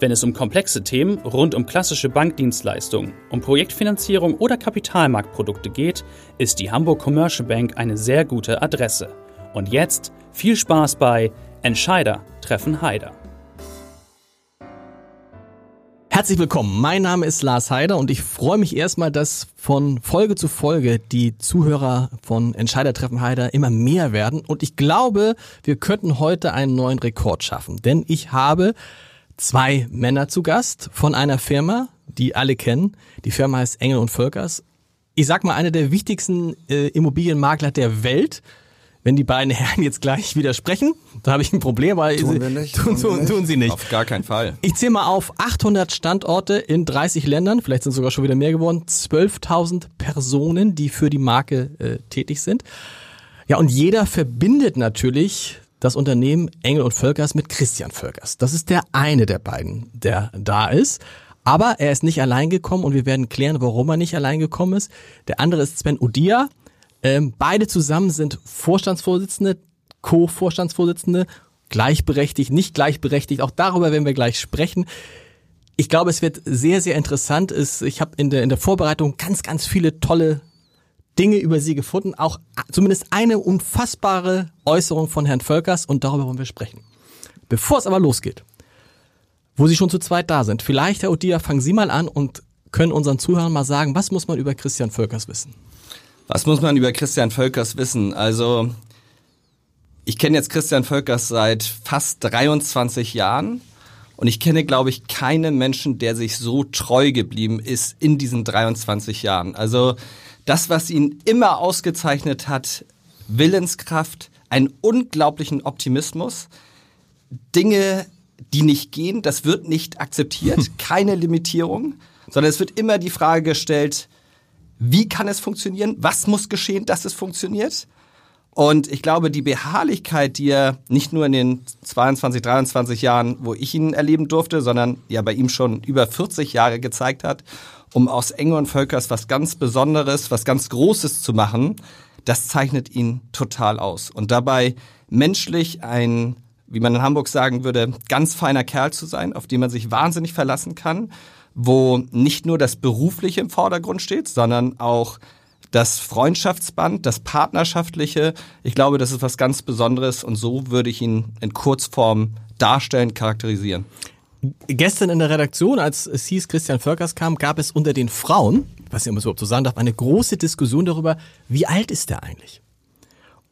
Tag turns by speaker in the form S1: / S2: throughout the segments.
S1: Wenn es um komplexe Themen rund um klassische Bankdienstleistungen, um Projektfinanzierung oder Kapitalmarktprodukte geht, ist die Hamburg Commercial Bank eine sehr gute Adresse. Und jetzt viel Spaß bei Entscheider treffen Heider.
S2: Herzlich willkommen. Mein Name ist Lars Heider und ich freue mich erstmal, dass von Folge zu Folge die Zuhörer von Entscheider treffen Heider immer mehr werden. Und ich glaube, wir könnten heute einen neuen Rekord schaffen, denn ich habe zwei Männer zu Gast von einer Firma, die alle kennen. Die Firma heißt Engel und Völkers. Ich sag mal, eine der wichtigsten äh, Immobilienmakler der Welt. Wenn die beiden Herren jetzt gleich widersprechen, da habe ich ein Problem, weil
S3: tun,
S2: sie,
S3: wir nicht,
S2: tun, tun,
S3: wir
S2: tun sie nicht.
S4: Auf gar keinen Fall.
S2: Ich zähle mal auf 800 Standorte in 30 Ländern, vielleicht sind sogar schon wieder mehr geworden, 12.000 Personen, die für die Marke äh, tätig sind. Ja, und jeder verbindet natürlich das Unternehmen Engel und Völkers mit Christian Völkers. Das ist der eine der beiden, der da ist. Aber er ist nicht allein gekommen und wir werden klären, warum er nicht allein gekommen ist. Der andere ist Sven Udia. Ähm, beide zusammen sind Vorstandsvorsitzende, Co-Vorstandsvorsitzende, gleichberechtigt, nicht gleichberechtigt. Auch darüber werden wir gleich sprechen. Ich glaube, es wird sehr, sehr interessant. Ich habe in der, in der Vorbereitung ganz, ganz viele tolle Dinge über sie gefunden. Auch zumindest eine unfassbare Äußerung von Herrn Völkers und darüber wollen wir sprechen. Bevor es aber losgeht, wo Sie schon zu zweit da sind, vielleicht, Herr Odia, fangen Sie mal an und können unseren Zuhörern mal sagen, was muss man über Christian Völkers wissen?
S4: Was muss man über Christian Völkers wissen? Also, ich kenne jetzt Christian Völkers seit fast 23 Jahren und ich kenne, glaube ich, keinen Menschen, der sich so treu geblieben ist in diesen 23 Jahren. Also, das, was ihn immer ausgezeichnet hat, Willenskraft, einen unglaublichen Optimismus, Dinge, die nicht gehen, das wird nicht akzeptiert, keine Limitierung, sondern es wird immer die Frage gestellt, wie kann es funktionieren? Was muss geschehen, dass es funktioniert? Und ich glaube, die Beharrlichkeit, die er nicht nur in den 22, 23 Jahren, wo ich ihn erleben durfte, sondern ja bei ihm schon über 40 Jahre gezeigt hat, um aus Engel und Völkers was ganz Besonderes, was ganz Großes zu machen, das zeichnet ihn total aus. Und dabei menschlich ein, wie man in Hamburg sagen würde, ganz feiner Kerl zu sein, auf den man sich wahnsinnig verlassen kann, wo nicht nur das Berufliche im Vordergrund steht, sondern auch das Freundschaftsband, das Partnerschaftliche. Ich glaube, das ist was ganz Besonderes und so würde ich ihn in Kurzform darstellen, charakterisieren.
S2: Gestern in der Redaktion, als es hieß, Christian Völkers kam, gab es unter den Frauen, was ich immer so so sagen darf, eine große Diskussion darüber, wie alt ist der eigentlich?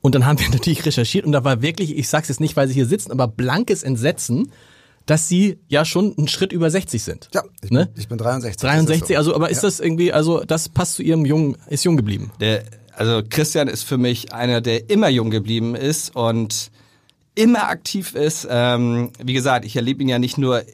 S2: Und dann haben wir natürlich recherchiert und da war wirklich, ich sag's jetzt nicht, weil sie hier sitzen, aber blankes Entsetzen, dass sie ja schon einen Schritt über 60 sind.
S3: Ja, ich, ne? bin, ich bin 63.
S2: 63, so. also aber ist ja. das irgendwie, also das passt zu ihrem jungen, ist jung geblieben.
S4: Der, also Christian ist für mich einer, der immer jung geblieben ist und immer aktiv ist. Ähm, wie gesagt, ich erlebe ihn ja nicht nur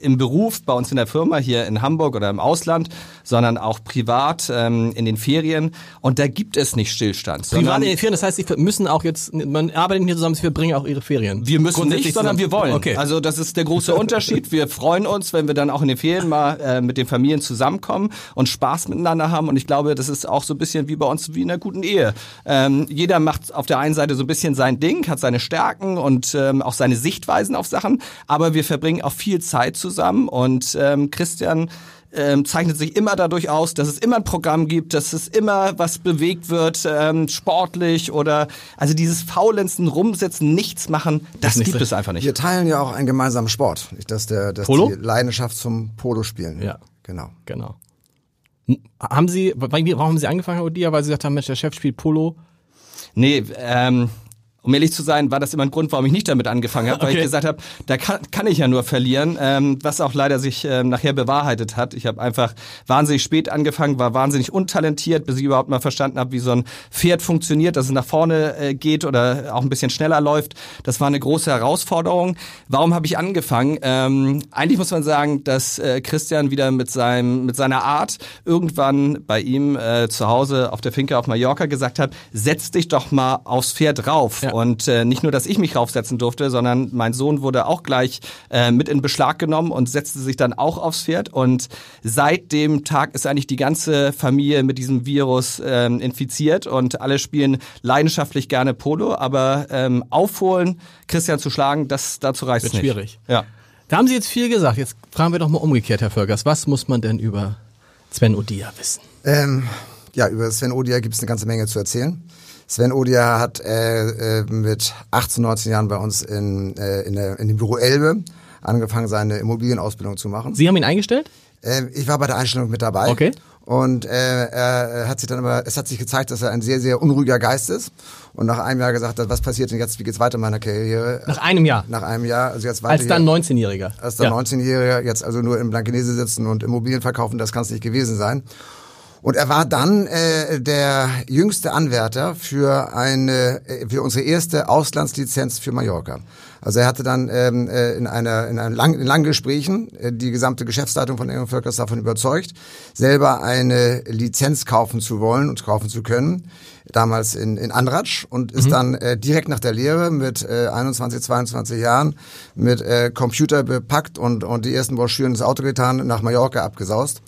S4: im Beruf bei uns in der Firma hier in Hamburg oder im Ausland, sondern auch privat ähm, in den Ferien. Und da gibt es nicht Stillstand.
S2: Privat in den Ferien, das heißt, Sie müssen auch jetzt, man arbeitet nicht zusammen, Sie verbringen auch Ihre Ferien.
S4: Wir müssen nicht, sondern wir wollen. Okay. Also das ist der große Unterschied. Wir freuen uns, wenn wir dann auch in den Ferien mal äh, mit den Familien zusammenkommen und Spaß miteinander haben. Und ich glaube, das ist auch so ein bisschen wie bei uns wie in einer guten Ehe. Ähm, jeder macht auf der einen Seite so ein bisschen sein Ding, hat seine Stärken und ähm, auch seine Sichtweisen auf Sachen, aber wir verbringen auch viel Zeit zusammen und ähm, Christian ähm, zeichnet sich immer dadurch aus, dass es immer ein Programm gibt, dass es immer was bewegt wird, ähm, sportlich oder also dieses Faulenzen, rumsitzen, nichts machen, das, das gibt es einfach nicht.
S3: Wir teilen ja auch einen gemeinsamen Sport, dass der, dass Polo? die Leidenschaft zum Polo spielen.
S2: Ja, genau, genau. Haben Sie, warum haben Sie angefangen, Odia? Weil Sie gesagt haben, Mensch, der Chef spielt Polo.
S4: Nee, ähm, um ehrlich zu sein, war das immer ein Grund, warum ich nicht damit angefangen habe, weil okay. ich gesagt habe, da kann, kann ich ja nur verlieren, ähm, was auch leider sich ähm, nachher bewahrheitet hat. Ich habe einfach wahnsinnig spät angefangen, war wahnsinnig untalentiert, bis ich überhaupt mal verstanden habe, wie so ein Pferd funktioniert, dass es nach vorne äh, geht oder auch ein bisschen schneller läuft. Das war eine große Herausforderung. Warum habe ich angefangen? Ähm, eigentlich muss man sagen, dass äh, Christian wieder mit seinem mit seiner Art irgendwann bei ihm äh, zu Hause auf der Finke auf Mallorca gesagt hat, setz dich doch mal aufs Pferd rauf. Ja. Und äh, nicht nur, dass ich mich raufsetzen durfte, sondern mein Sohn wurde auch gleich äh, mit in Beschlag genommen und setzte sich dann auch aufs Pferd. Und seit dem Tag ist eigentlich die ganze Familie mit diesem Virus ähm, infiziert und alle spielen leidenschaftlich gerne Polo, aber ähm, aufholen, Christian zu schlagen, das dazu reicht
S2: Wird
S4: nicht.
S2: schwierig. Ja. Da haben Sie jetzt viel gesagt. Jetzt fragen wir doch mal umgekehrt, Herr Völkers. Was muss man denn über Sven Odia wissen?
S3: Ähm, ja, über Sven Odia gibt es eine ganze Menge zu erzählen. Sven Odia hat äh, äh, mit 18, 19 Jahren bei uns in, äh, in, der, in dem Büro Elbe angefangen, seine Immobilienausbildung zu machen.
S2: Sie haben ihn eingestellt?
S3: Äh, ich war bei der Einstellung mit dabei.
S2: Okay.
S3: Und äh, er hat sich dann aber, es hat sich gezeigt, dass er ein sehr, sehr unruhiger Geist ist. Und nach einem Jahr gesagt hat, was passiert denn jetzt, wie geht's weiter in meiner Karriere?
S2: Nach einem Jahr?
S3: Nach einem Jahr. Also jetzt
S2: weiter als dann 19-Jähriger?
S3: Als dann ja. 19-Jähriger, jetzt also nur im Blankenese sitzen und Immobilien verkaufen, das kann es nicht gewesen sein. Und er war dann äh, der jüngste Anwärter für eine äh, für unsere erste Auslandslizenz für Mallorca. Also er hatte dann ähm, äh, in einer in einem lang, in langen Gesprächen äh, die gesamte Geschäftsleitung von Engel Völkers davon überzeugt, selber eine Lizenz kaufen zu wollen und kaufen zu können. Damals in, in Andratsch und ist mhm. dann äh, direkt nach der Lehre mit äh, 21, 22 Jahren mit äh, Computer bepackt und, und die ersten Broschüren ins Auto getan, nach Mallorca abgesaust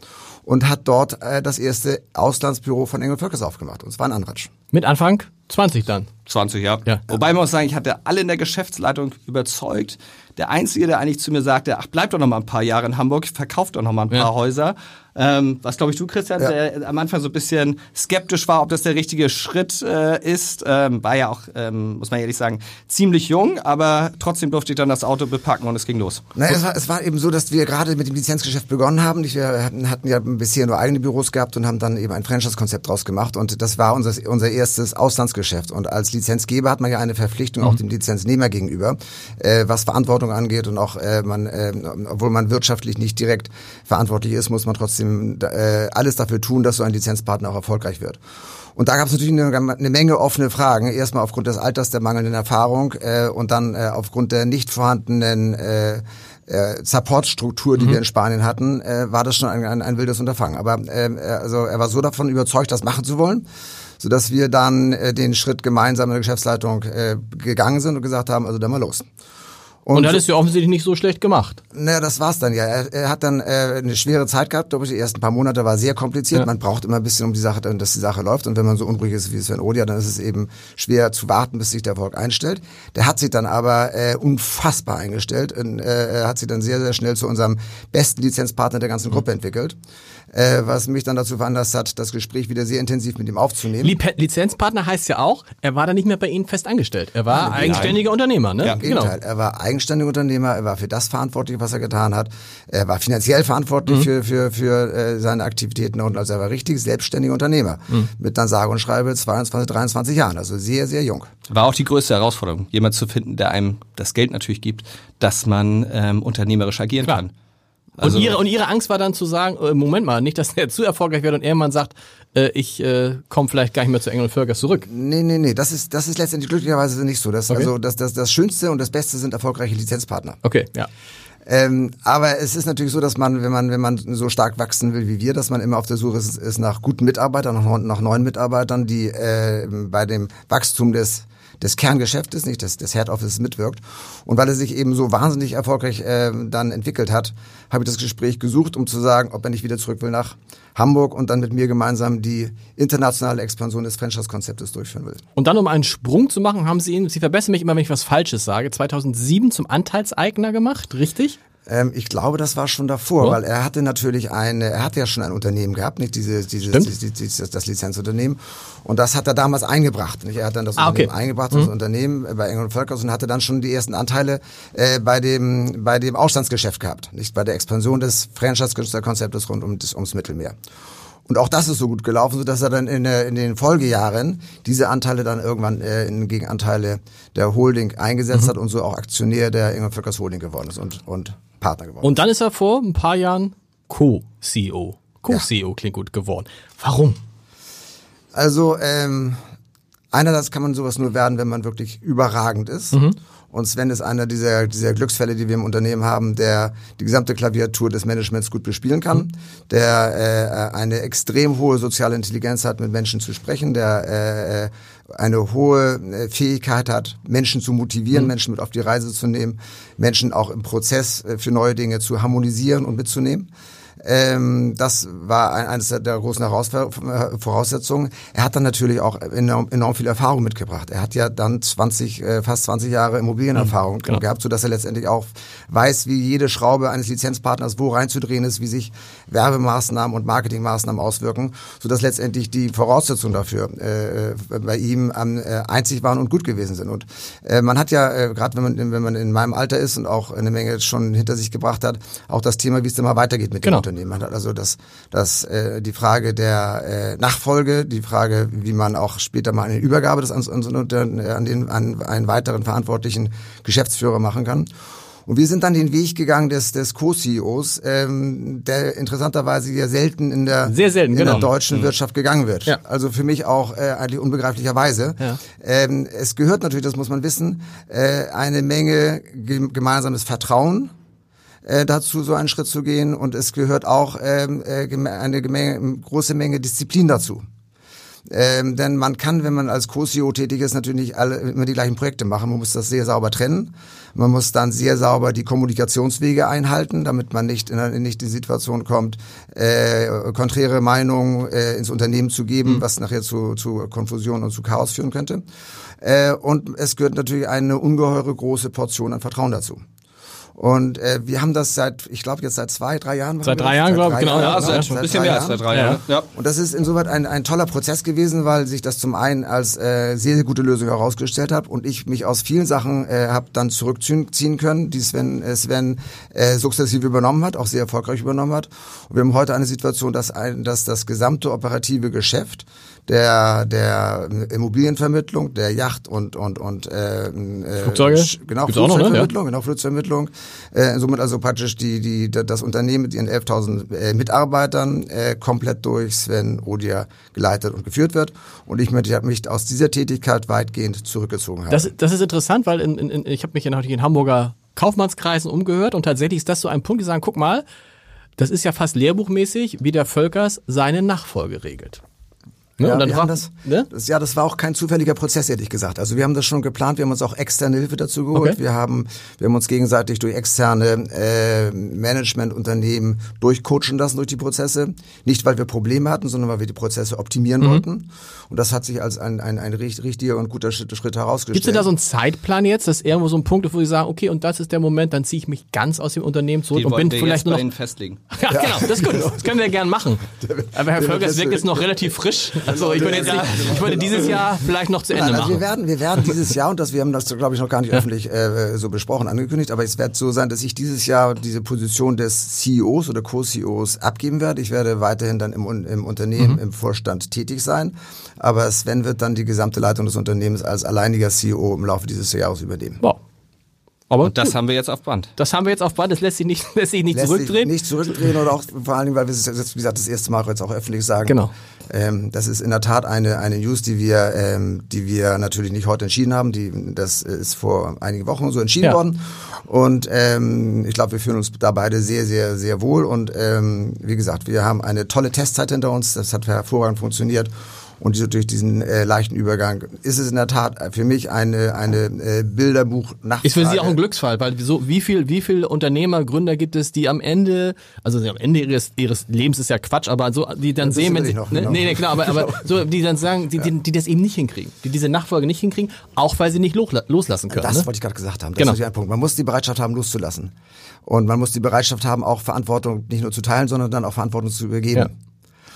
S3: und hat dort äh, das erste Auslandsbüro von Engel Völkers aufgemacht. Und zwar in Anratsch.
S2: Mit Anfang 20 dann.
S4: 20, ja. ja. Wobei man muss sagen, ich hatte alle in der Geschäftsleitung überzeugt. Der Einzige, der eigentlich zu mir sagte, ach, bleib doch noch mal ein paar Jahre in Hamburg, verkauft doch noch mal ein paar ja. Häuser. Ähm, was glaube ich du, Christian, ja. der am Anfang so ein bisschen skeptisch war, ob das der richtige Schritt äh, ist. Ähm, war ja auch, ähm, muss man ehrlich sagen, ziemlich jung, aber trotzdem durfte ich dann das Auto bepacken und es ging los.
S3: Naja, es war, es war eben so, dass wir gerade mit dem Lizenzgeschäft begonnen haben. Wir hatten, hatten ja bisher nur eigene Büros gehabt und haben dann eben ein Franchise-Konzept draus gemacht und das war unser, unser erstes Auslandsgeschäft. Und als Lizenzgeber hat man ja eine Verpflichtung mhm. auch dem Lizenznehmer gegenüber, äh, was Verantwortung angeht und auch äh, man, äh, obwohl man wirtschaftlich nicht direkt verantwortlich ist, muss man trotzdem äh, alles dafür tun, dass so ein Lizenzpartner auch erfolgreich wird. Und da gab es natürlich eine, eine, Menge offene Fragen. Erstmal aufgrund des Alters, der mangelnden Erfahrung äh, und dann äh, aufgrund der nicht vorhandenen äh, äh, Supportstruktur, die mhm. wir in Spanien hatten, äh, war das schon ein, ein, ein wildes Unterfangen. Aber äh, also er war so davon überzeugt, das machen zu wollen, sodass wir dann äh, den Schritt gemeinsam in der Geschäftsleitung äh, gegangen sind und gesagt haben, also dann mal los.
S2: Und, und hat es ja offensichtlich nicht so schlecht gemacht.
S3: Naja, das war's dann ja. Er, er hat dann äh, eine schwere Zeit gehabt, glaube ich. Die ersten paar Monate war sehr kompliziert. Ja. Man braucht immer ein bisschen um die Sache, dass die Sache läuft. Und wenn man so unruhig ist wie Sven Odia, dann ist es eben schwer zu warten, bis sich der Erfolg einstellt. Der hat sich dann aber äh, unfassbar eingestellt. Und, äh, er hat sich dann sehr, sehr schnell zu unserem besten Lizenzpartner der ganzen Gruppe mhm. entwickelt äh, was mich dann dazu veranlasst hat, das Gespräch wieder sehr intensiv mit ihm aufzunehmen.
S2: Lizenzpartner heißt ja auch, er war da nicht mehr bei Ihnen fest angestellt. Er war Nein. eigenständiger Unternehmer, ne?
S3: Ja, im genau. Gegenteil. Er war eigenständiger Unternehmer, er war für das verantwortlich, was er getan hat. Er war finanziell verantwortlich mhm. für, für, für äh, seine Aktivitäten und also er war richtig selbstständiger Unternehmer. Mhm. Mit dann sage und schreibe 22, 23 Jahren, also sehr, sehr jung.
S4: War auch die größte Herausforderung, jemand zu finden, der einem das Geld natürlich gibt, dass man ähm, unternehmerisch agieren Klar. kann.
S2: Also und, ihre, und ihre Angst war dann zu sagen, äh, Moment mal, nicht, dass er zu erfolgreich wird und irgendwann sagt, äh, ich äh, komme vielleicht gar nicht mehr zu Engel und Völker zurück.
S3: Nee, nee, nee, das ist, das ist letztendlich glücklicherweise nicht so. Das, okay. Also das, das, das Schönste und das Beste sind erfolgreiche Lizenzpartner.
S2: Okay, ja.
S3: Ähm, aber es ist natürlich so, dass man, wenn man, wenn man so stark wachsen will wie wir, dass man immer auf der Suche ist, ist nach guten Mitarbeitern, nach, nach neuen Mitarbeitern, die äh, bei dem Wachstum des des Kerngeschäftes, nicht des, des Head Office mitwirkt. Und weil er sich eben so wahnsinnig erfolgreich äh, dann entwickelt hat, habe ich das Gespräch gesucht, um zu sagen, ob er nicht wieder zurück will nach Hamburg und dann mit mir gemeinsam die internationale Expansion des Franchise-Konzeptes durchführen will.
S2: Und dann, um einen Sprung zu machen, haben Sie ihn, Sie verbessern mich immer, wenn ich was Falsches sage, 2007 zum Anteilseigner gemacht, richtig?
S3: Ähm, ich glaube, das war schon davor, oh. weil er hatte natürlich eine, er hatte ja schon ein Unternehmen gehabt, nicht diese, dieses, dieses, dieses, das Lizenzunternehmen. Und das hat er damals eingebracht. Nicht? Er hat dann das ah, Unternehmen okay. eingebracht, das mhm. Unternehmen bei Engel Völkers und hatte dann schon die ersten Anteile äh, bei dem bei dem Auslandsgeschäft gehabt, nicht bei der Expansion des Franchise-Konzeptes rund um das, ums Mittelmeer. Und auch das ist so gut gelaufen, sodass er dann in, der, in den Folgejahren diese Anteile dann irgendwann äh, in Gegenanteile der Holding eingesetzt mhm. hat und so auch Aktionär der Ingrid Völkers Holding geworden ist und, und Partner geworden
S2: Und dann ist er vor ein paar Jahren Co-CEO. Co-CEO ja. klingt gut geworden. Warum?
S3: Also ähm, einerseits kann man sowas nur werden, wenn man wirklich überragend ist. Mhm. Und Sven ist einer dieser, dieser Glücksfälle, die wir im Unternehmen haben, der die gesamte Klaviatur des Managements gut bespielen kann, mhm. der äh, eine extrem hohe soziale Intelligenz hat, mit Menschen zu sprechen, der äh, eine hohe äh, Fähigkeit hat, Menschen zu motivieren, mhm. Menschen mit auf die Reise zu nehmen, Menschen auch im Prozess äh, für neue Dinge zu harmonisieren und mitzunehmen. Ähm, das war ein, eines der großen Voraussetzungen. Er hat dann natürlich auch enorm, enorm viel Erfahrung mitgebracht. Er hat ja dann 20, äh, fast 20 Jahre Immobilienerfahrung mhm, genau. gehabt, sodass er letztendlich auch weiß, wie jede Schraube eines Lizenzpartners wo reinzudrehen ist, wie sich Werbemaßnahmen und Marketingmaßnahmen auswirken, sodass letztendlich die Voraussetzungen dafür äh, bei ihm äh, einzig waren und gut gewesen sind. Und äh, man hat ja, äh, gerade wenn man, wenn man in meinem Alter ist und auch eine Menge schon hinter sich gebracht hat, auch das Thema, wie es immer weitergeht mit genau. dem Unternehmen. Man hat also das, das, äh, die Frage der äh, Nachfolge, die Frage, wie man auch später mal eine Übergabe des, an, an, den, an einen weiteren verantwortlichen Geschäftsführer machen kann. Und wir sind dann den Weg gegangen des, des Co-CEOs, ähm, der interessanterweise ja selten in der,
S2: Sehr selten,
S3: in
S2: genau.
S3: der deutschen mhm. Wirtschaft gegangen wird. Ja. Also für mich auch äh, eigentlich unbegreiflicherweise. Ja. Ähm, es gehört natürlich, das muss man wissen, äh, eine Menge gemeinsames Vertrauen äh, dazu, so einen Schritt zu gehen. Und es gehört auch ähm, äh, eine Menge, große Menge Disziplin dazu. Ähm, denn man kann, wenn man als Co-CEO tätig ist, natürlich nicht alle immer die gleichen Projekte machen. Man muss das sehr sauber trennen. Man muss dann sehr sauber die Kommunikationswege einhalten, damit man nicht in, in nicht die Situation kommt, äh, konträre Meinungen äh, ins Unternehmen zu geben, mhm. was nachher zu, zu Konfusion und zu Chaos führen könnte. Äh, und es gehört natürlich eine ungeheure große Portion an Vertrauen dazu. Und äh, wir haben das seit, ich glaube jetzt seit zwei, drei Jahren.
S2: Seit drei Jahren, glaube ich, genau.
S4: Ja, seit, seit ein bisschen mehr als seit drei Jahren.
S3: Ja. Und das ist insoweit ein, ein toller Prozess gewesen, weil sich das zum einen als äh, sehr, sehr gute Lösung herausgestellt hat und ich mich aus vielen Sachen äh, habe dann zurückziehen können, die Sven, äh, Sven äh, sukzessive übernommen hat, auch sehr erfolgreich übernommen hat. Und wir haben heute eine Situation, dass, ein, dass das gesamte operative Geschäft der der Immobilienvermittlung, der Yacht und und und äh,
S2: äh Flugzeuge,
S3: genau Gibt's Flugzeugvermittlung, noch, ne? genau Flugzeugvermittlung. Äh, somit also praktisch die die das Unternehmen mit ihren 11.000 äh, Mitarbeitern äh, komplett durch Sven Odia geleitet und geführt wird. Und ich möchte mich aus dieser Tätigkeit weitgehend zurückgezogen haben.
S2: Das, das ist interessant, weil in, in, ich habe mich ja natürlich in Hamburger Kaufmannskreisen umgehört und tatsächlich ist das so ein Punkt, die sagen, guck mal, das ist ja fast lehrbuchmäßig, wie der Völkers seine Nachfolge regelt.
S3: Ne? Ja, und dann war, das, ne? das, ja, das war auch kein zufälliger Prozess, ehrlich gesagt. Also wir haben das schon geplant, wir haben uns auch externe Hilfe dazu geholt. Okay. Wir haben, wir haben uns gegenseitig durch externe äh, Managementunternehmen durchcoachen lassen durch die Prozesse. Nicht, weil wir Probleme hatten, sondern weil wir die Prozesse optimieren mhm. wollten. Und das hat sich als ein, ein, ein richtiger und guter Schritt, Schritt herausgestellt.
S2: Gibt es denn da so einen Zeitplan jetzt, dass irgendwo so ein Punkt ist, wo Sie sagen, okay, und das ist der Moment, dann ziehe ich mich ganz aus dem Unternehmen zurück
S4: Den
S2: und bin
S4: vielleicht noch... festlegen.
S2: ja, genau, das ist gut. Das können wir gerne machen. Aber Herr Völker ist jetzt noch relativ frisch. Also ich würde jetzt nicht, ich wollte dieses Jahr vielleicht noch zu Ende
S3: Nein,
S2: also
S3: machen. Wir werden, wir werden dieses Jahr, und das, wir haben das, glaube ich, noch gar nicht öffentlich äh, so besprochen, angekündigt, aber es wird so sein, dass ich dieses Jahr diese Position des CEOs oder Co-CEOs abgeben werde. Ich werde weiterhin dann im, im Unternehmen, mhm. im Vorstand tätig sein. Aber Sven wird dann die gesamte Leitung des Unternehmens als alleiniger CEO im Laufe dieses Jahres übernehmen.
S2: Wow.
S4: Aber und das haben wir jetzt auf Band.
S2: Das haben wir jetzt auf Band. Das lässt sich nicht, lässt sich nicht lässt zurückdrehen.
S3: Sich nicht zurückdrehen oder auch vor allen Dingen, weil wir es jetzt, wie gesagt, das erste Mal jetzt auch öffentlich sagen.
S2: Genau.
S3: Ähm, das ist in der Tat eine, eine News, die wir, ähm, die wir natürlich nicht heute entschieden haben. Die, das ist vor einigen Wochen so entschieden ja. worden. Und ähm, ich glaube, wir fühlen uns da beide sehr, sehr, sehr wohl. Und ähm, wie gesagt, wir haben eine tolle Testzeit hinter uns. Das hat hervorragend funktioniert. Und durch diesen äh, leichten Übergang ist es in der Tat für mich eine, eine äh, Bilderbuch nach.
S2: Ist für Sie auch ein Glücksfall, weil so, wie viel, wie viel Unternehmer, Gründer gibt es, die am Ende, also am Ende ihres, ihres Lebens ist ja Quatsch, aber so, die dann das sehen, wenn sie, noch, ne, genau. nee, nee, klar, aber, aber so, die dann sagen, die, die, die das eben nicht hinkriegen, die diese Nachfolge nicht hinkriegen, auch weil sie nicht loslassen können.
S3: Das
S2: ne?
S3: wollte ich gerade gesagt haben. Das
S2: genau.
S3: ist ein Punkt. Man muss die Bereitschaft haben, loszulassen. Und man muss die Bereitschaft haben, auch Verantwortung nicht nur zu teilen, sondern dann auch Verantwortung zu übergeben. Ja.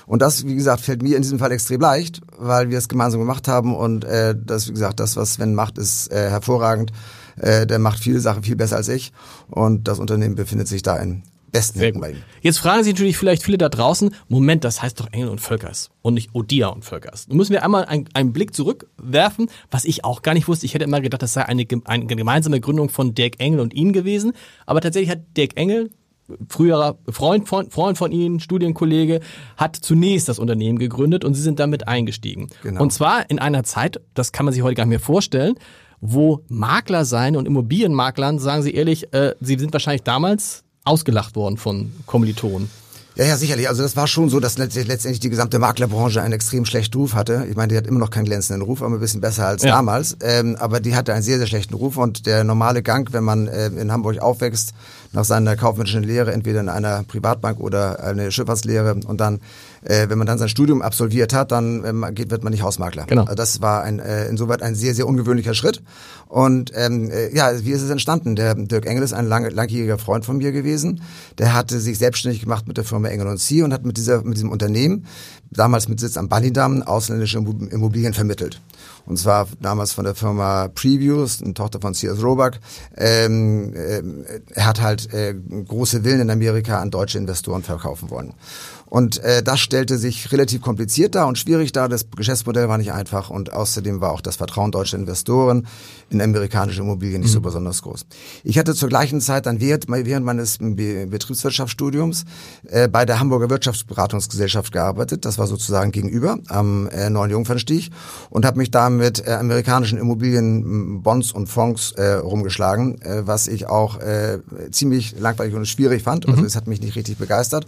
S3: Und das, wie gesagt, fällt mir in diesem Fall extrem leicht, weil wir es gemeinsam gemacht haben und äh, das, wie gesagt, das, was Sven macht, ist äh, hervorragend. Äh, der macht viele Sachen viel besser als ich und das Unternehmen befindet sich da in besten
S2: gut.
S3: bei ihm.
S2: Jetzt fragen sich natürlich vielleicht viele da draußen, Moment, das heißt doch Engel und Völkers und nicht Odia und Völkers. Nun müssen wir einmal einen, einen Blick zurückwerfen, was ich auch gar nicht wusste. Ich hätte immer gedacht, das sei eine, eine gemeinsame Gründung von Dirk Engel und Ihnen gewesen. Aber tatsächlich hat Dirk Engel, früherer Freund von, Freund von Ihnen, Studienkollege, hat zunächst das Unternehmen gegründet und Sie sind damit eingestiegen.
S3: Genau.
S2: Und zwar in einer Zeit, das kann man sich heute gar nicht mehr vorstellen, wo Makler sein und Immobilienmaklern, sagen Sie ehrlich, äh, Sie sind wahrscheinlich damals ausgelacht worden von Kommilitonen.
S3: Ja, ja, sicherlich. Also das war schon so, dass letzt- letztendlich die gesamte Maklerbranche einen extrem schlechten Ruf hatte. Ich meine, die hat immer noch keinen glänzenden Ruf, aber ein bisschen besser als
S2: Ja.
S3: damals. Ähm, aber die hatte einen sehr, sehr schlechten Ruf und der normale Gang, wenn man äh, in Hamburg aufwächst, nach seiner kaufmännischen Lehre, entweder in einer Privatbank oder eine Schifffahrtslehre und dann, äh, wenn man dann sein Studium absolviert hat, dann ähm, geht, wird man nicht Hausmakler.
S2: Genau.
S3: Also das war ein, äh, insoweit ein sehr, sehr ungewöhnlicher Schritt. Und ähm, äh, ja, wie ist es entstanden? Der Dirk Engel ist ein lang, langjähriger Freund von mir gewesen. Der hatte sich selbstständig gemacht mit der Firma Engel und Sie und hat mit, dieser, mit diesem Unternehmen, damals mit Sitz am Ballidamm, ausländische Immo- Immobilien vermittelt. Und zwar damals von der Firma Previews, eine Tochter von Sears Roebuck. Ähm, ähm, er hat halt äh, große Villen in Amerika an deutsche Investoren verkaufen wollen. Und äh, das stellte sich relativ kompliziert dar und schwierig dar. Das Geschäftsmodell war nicht einfach und außerdem war auch das Vertrauen deutscher Investoren in amerikanische Immobilien nicht so besonders groß. Ich hatte zur gleichen Zeit dann während, während meines Be Betriebswirtschaftsstudiums äh, bei der Hamburger Wirtschaftsberatungsgesellschaft gearbeitet. Das war sozusagen gegenüber am äh, Neuen Jungfernstieg und habe mich da mit äh, amerikanischen Immobilien, Bonds und Fonds äh, rumgeschlagen, äh, was ich auch äh, ziemlich langweilig und schwierig fand. Also es hat mich nicht richtig begeistert.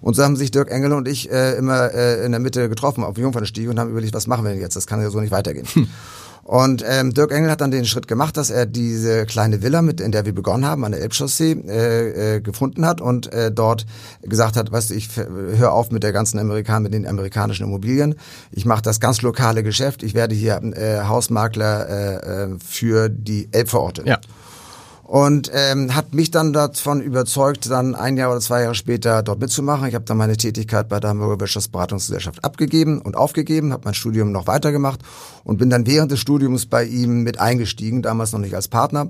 S3: Und so haben sich Dirk Engel und ich äh, immer äh, in der Mitte getroffen auf dem Jungfernstieg und haben überlegt, was machen wir denn jetzt? Das kann ja so nicht weitergehen. Und ähm, Dirk Engel hat dann den Schritt gemacht, dass er diese kleine Villa, mit in der wir begonnen haben, an der Elbchaussee, äh, äh, gefunden hat und äh, dort gesagt hat, weißt du, ich höre auf mit der ganzen Amerikan mit den amerikanischen Immobilien. Ich mache das ganz lokale Geschäft. Ich werde hier äh, Hausmakler äh, äh, für die Elbvororte
S2: Ja.
S3: Und ähm, hat mich dann davon überzeugt, dann ein Jahr oder zwei Jahre später dort mitzumachen. Ich habe dann meine Tätigkeit bei der Hamburger Wirtschaftsberatungsgesellschaft abgegeben und aufgegeben, habe mein Studium noch weitergemacht und bin dann während des Studiums bei ihm mit eingestiegen, damals noch nicht als Partner,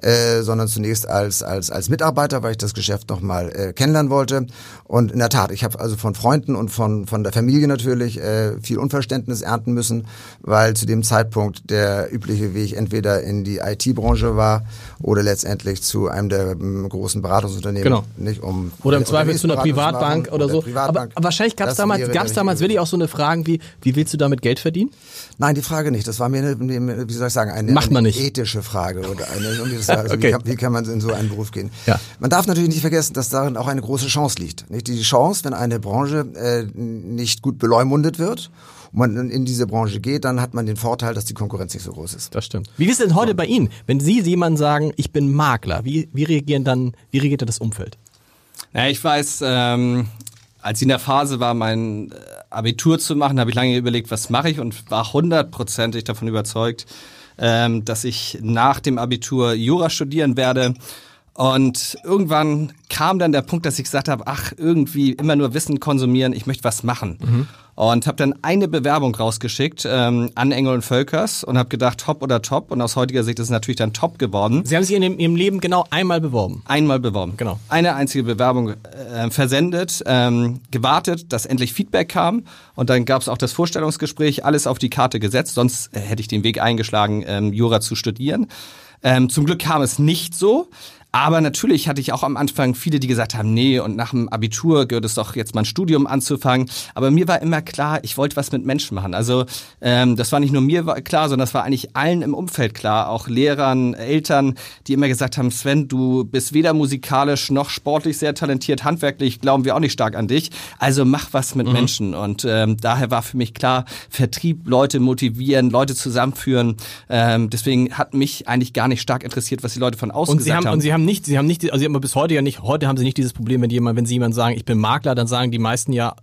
S3: äh, sondern zunächst als als als Mitarbeiter, weil ich das Geschäft noch mal äh, kennenlernen wollte. Und in der Tat, ich habe also von Freunden und von von der Familie natürlich äh, viel Unverständnis ernten müssen, weil zu dem Zeitpunkt der übliche Weg entweder in die IT-Branche war oder letztendlich zu einem der ähm, großen Beratungsunternehmen.
S2: Genau.
S3: Nicht um
S2: Oder im Zweifel zu einer Privatbank oder so.
S3: Privatbank.
S2: Aber, aber wahrscheinlich gab es damals, gab's damals wirklich auch so eine Fragen wie, wie willst du damit Geld verdienen?
S3: Nein, die Frage nicht. Das war mir, eine, wie soll ich sagen, eine,
S2: Macht man
S3: eine
S2: nicht.
S3: ethische Frage oder eine, also
S2: Okay.
S3: wie, kann, wie kann man in so einen Beruf gehen?
S2: Ja.
S3: Man darf natürlich nicht vergessen, dass darin auch eine große Chance liegt. Nicht die Chance, wenn eine Branche äh, nicht gut beleumundet wird man in diese Branche geht, dann hat man den Vorteil, dass die Konkurrenz nicht so groß ist.
S2: Das stimmt. Wie ist es denn heute bei Ihnen? Wenn Sie jemandem sagen, ich bin Makler, wie, wie reagieren dann, wie reagiert dann das Umfeld?
S4: Ja, ich weiß, ähm, als ich in der Phase war, mein äh, Abitur zu machen, habe ich lange überlegt, was mache ich und war hundertprozentig davon überzeugt, ähm, dass ich nach dem Abitur Jura studieren werde. Und irgendwann kam dann der Punkt, dass ich gesagt habe, ach, irgendwie immer nur Wissen konsumieren, ich möchte was machen. Und habe dann eine Bewerbung rausgeschickt ähm, an Engel und Völkers und habe gedacht, top oder top. Und aus heutiger Sicht ist es natürlich dann top geworden.
S2: Sie haben sich in dem, Ihrem Leben genau einmal beworben.
S4: Einmal beworben.
S2: Genau.
S4: Eine einzige Bewerbung äh, versendet, ähm, gewartet, dass endlich Feedback kam und dann gab es auch das Vorstellungsgespräch, alles auf die Karte gesetzt, sonst äh, hätte ich den Weg eingeschlagen, ähm, Jura zu studieren. Ähm, zum Glück kam es nicht so. Aber natürlich hatte ich auch am Anfang viele, die gesagt haben, nee, und nach dem Abitur gehört es doch jetzt mal ein Studium anzufangen. Aber mir war immer klar, ich wollte was mit Menschen machen. Also ähm, das war nicht nur mir klar, sondern das war eigentlich allen im Umfeld klar, auch Lehrern, Eltern, die immer gesagt haben, Sven, du bist weder musikalisch noch sportlich sehr talentiert, handwerklich glauben wir auch nicht stark an dich. Also mach was mit Menschen. Und ähm, daher war für mich klar, Vertrieb, Leute motivieren, Leute zusammenführen. Ähm, deswegen hat mich eigentlich gar nicht stark interessiert, was die Leute von außen
S2: Und
S4: gesagt
S2: haben, und Sie haben nicht, Sie haben nicht, also Sie haben bis heute ja nicht, heute haben Sie nicht dieses Problem, wenn jemand, wenn Sie jemand sagen, ich bin Makler, dann sagen die meisten ja,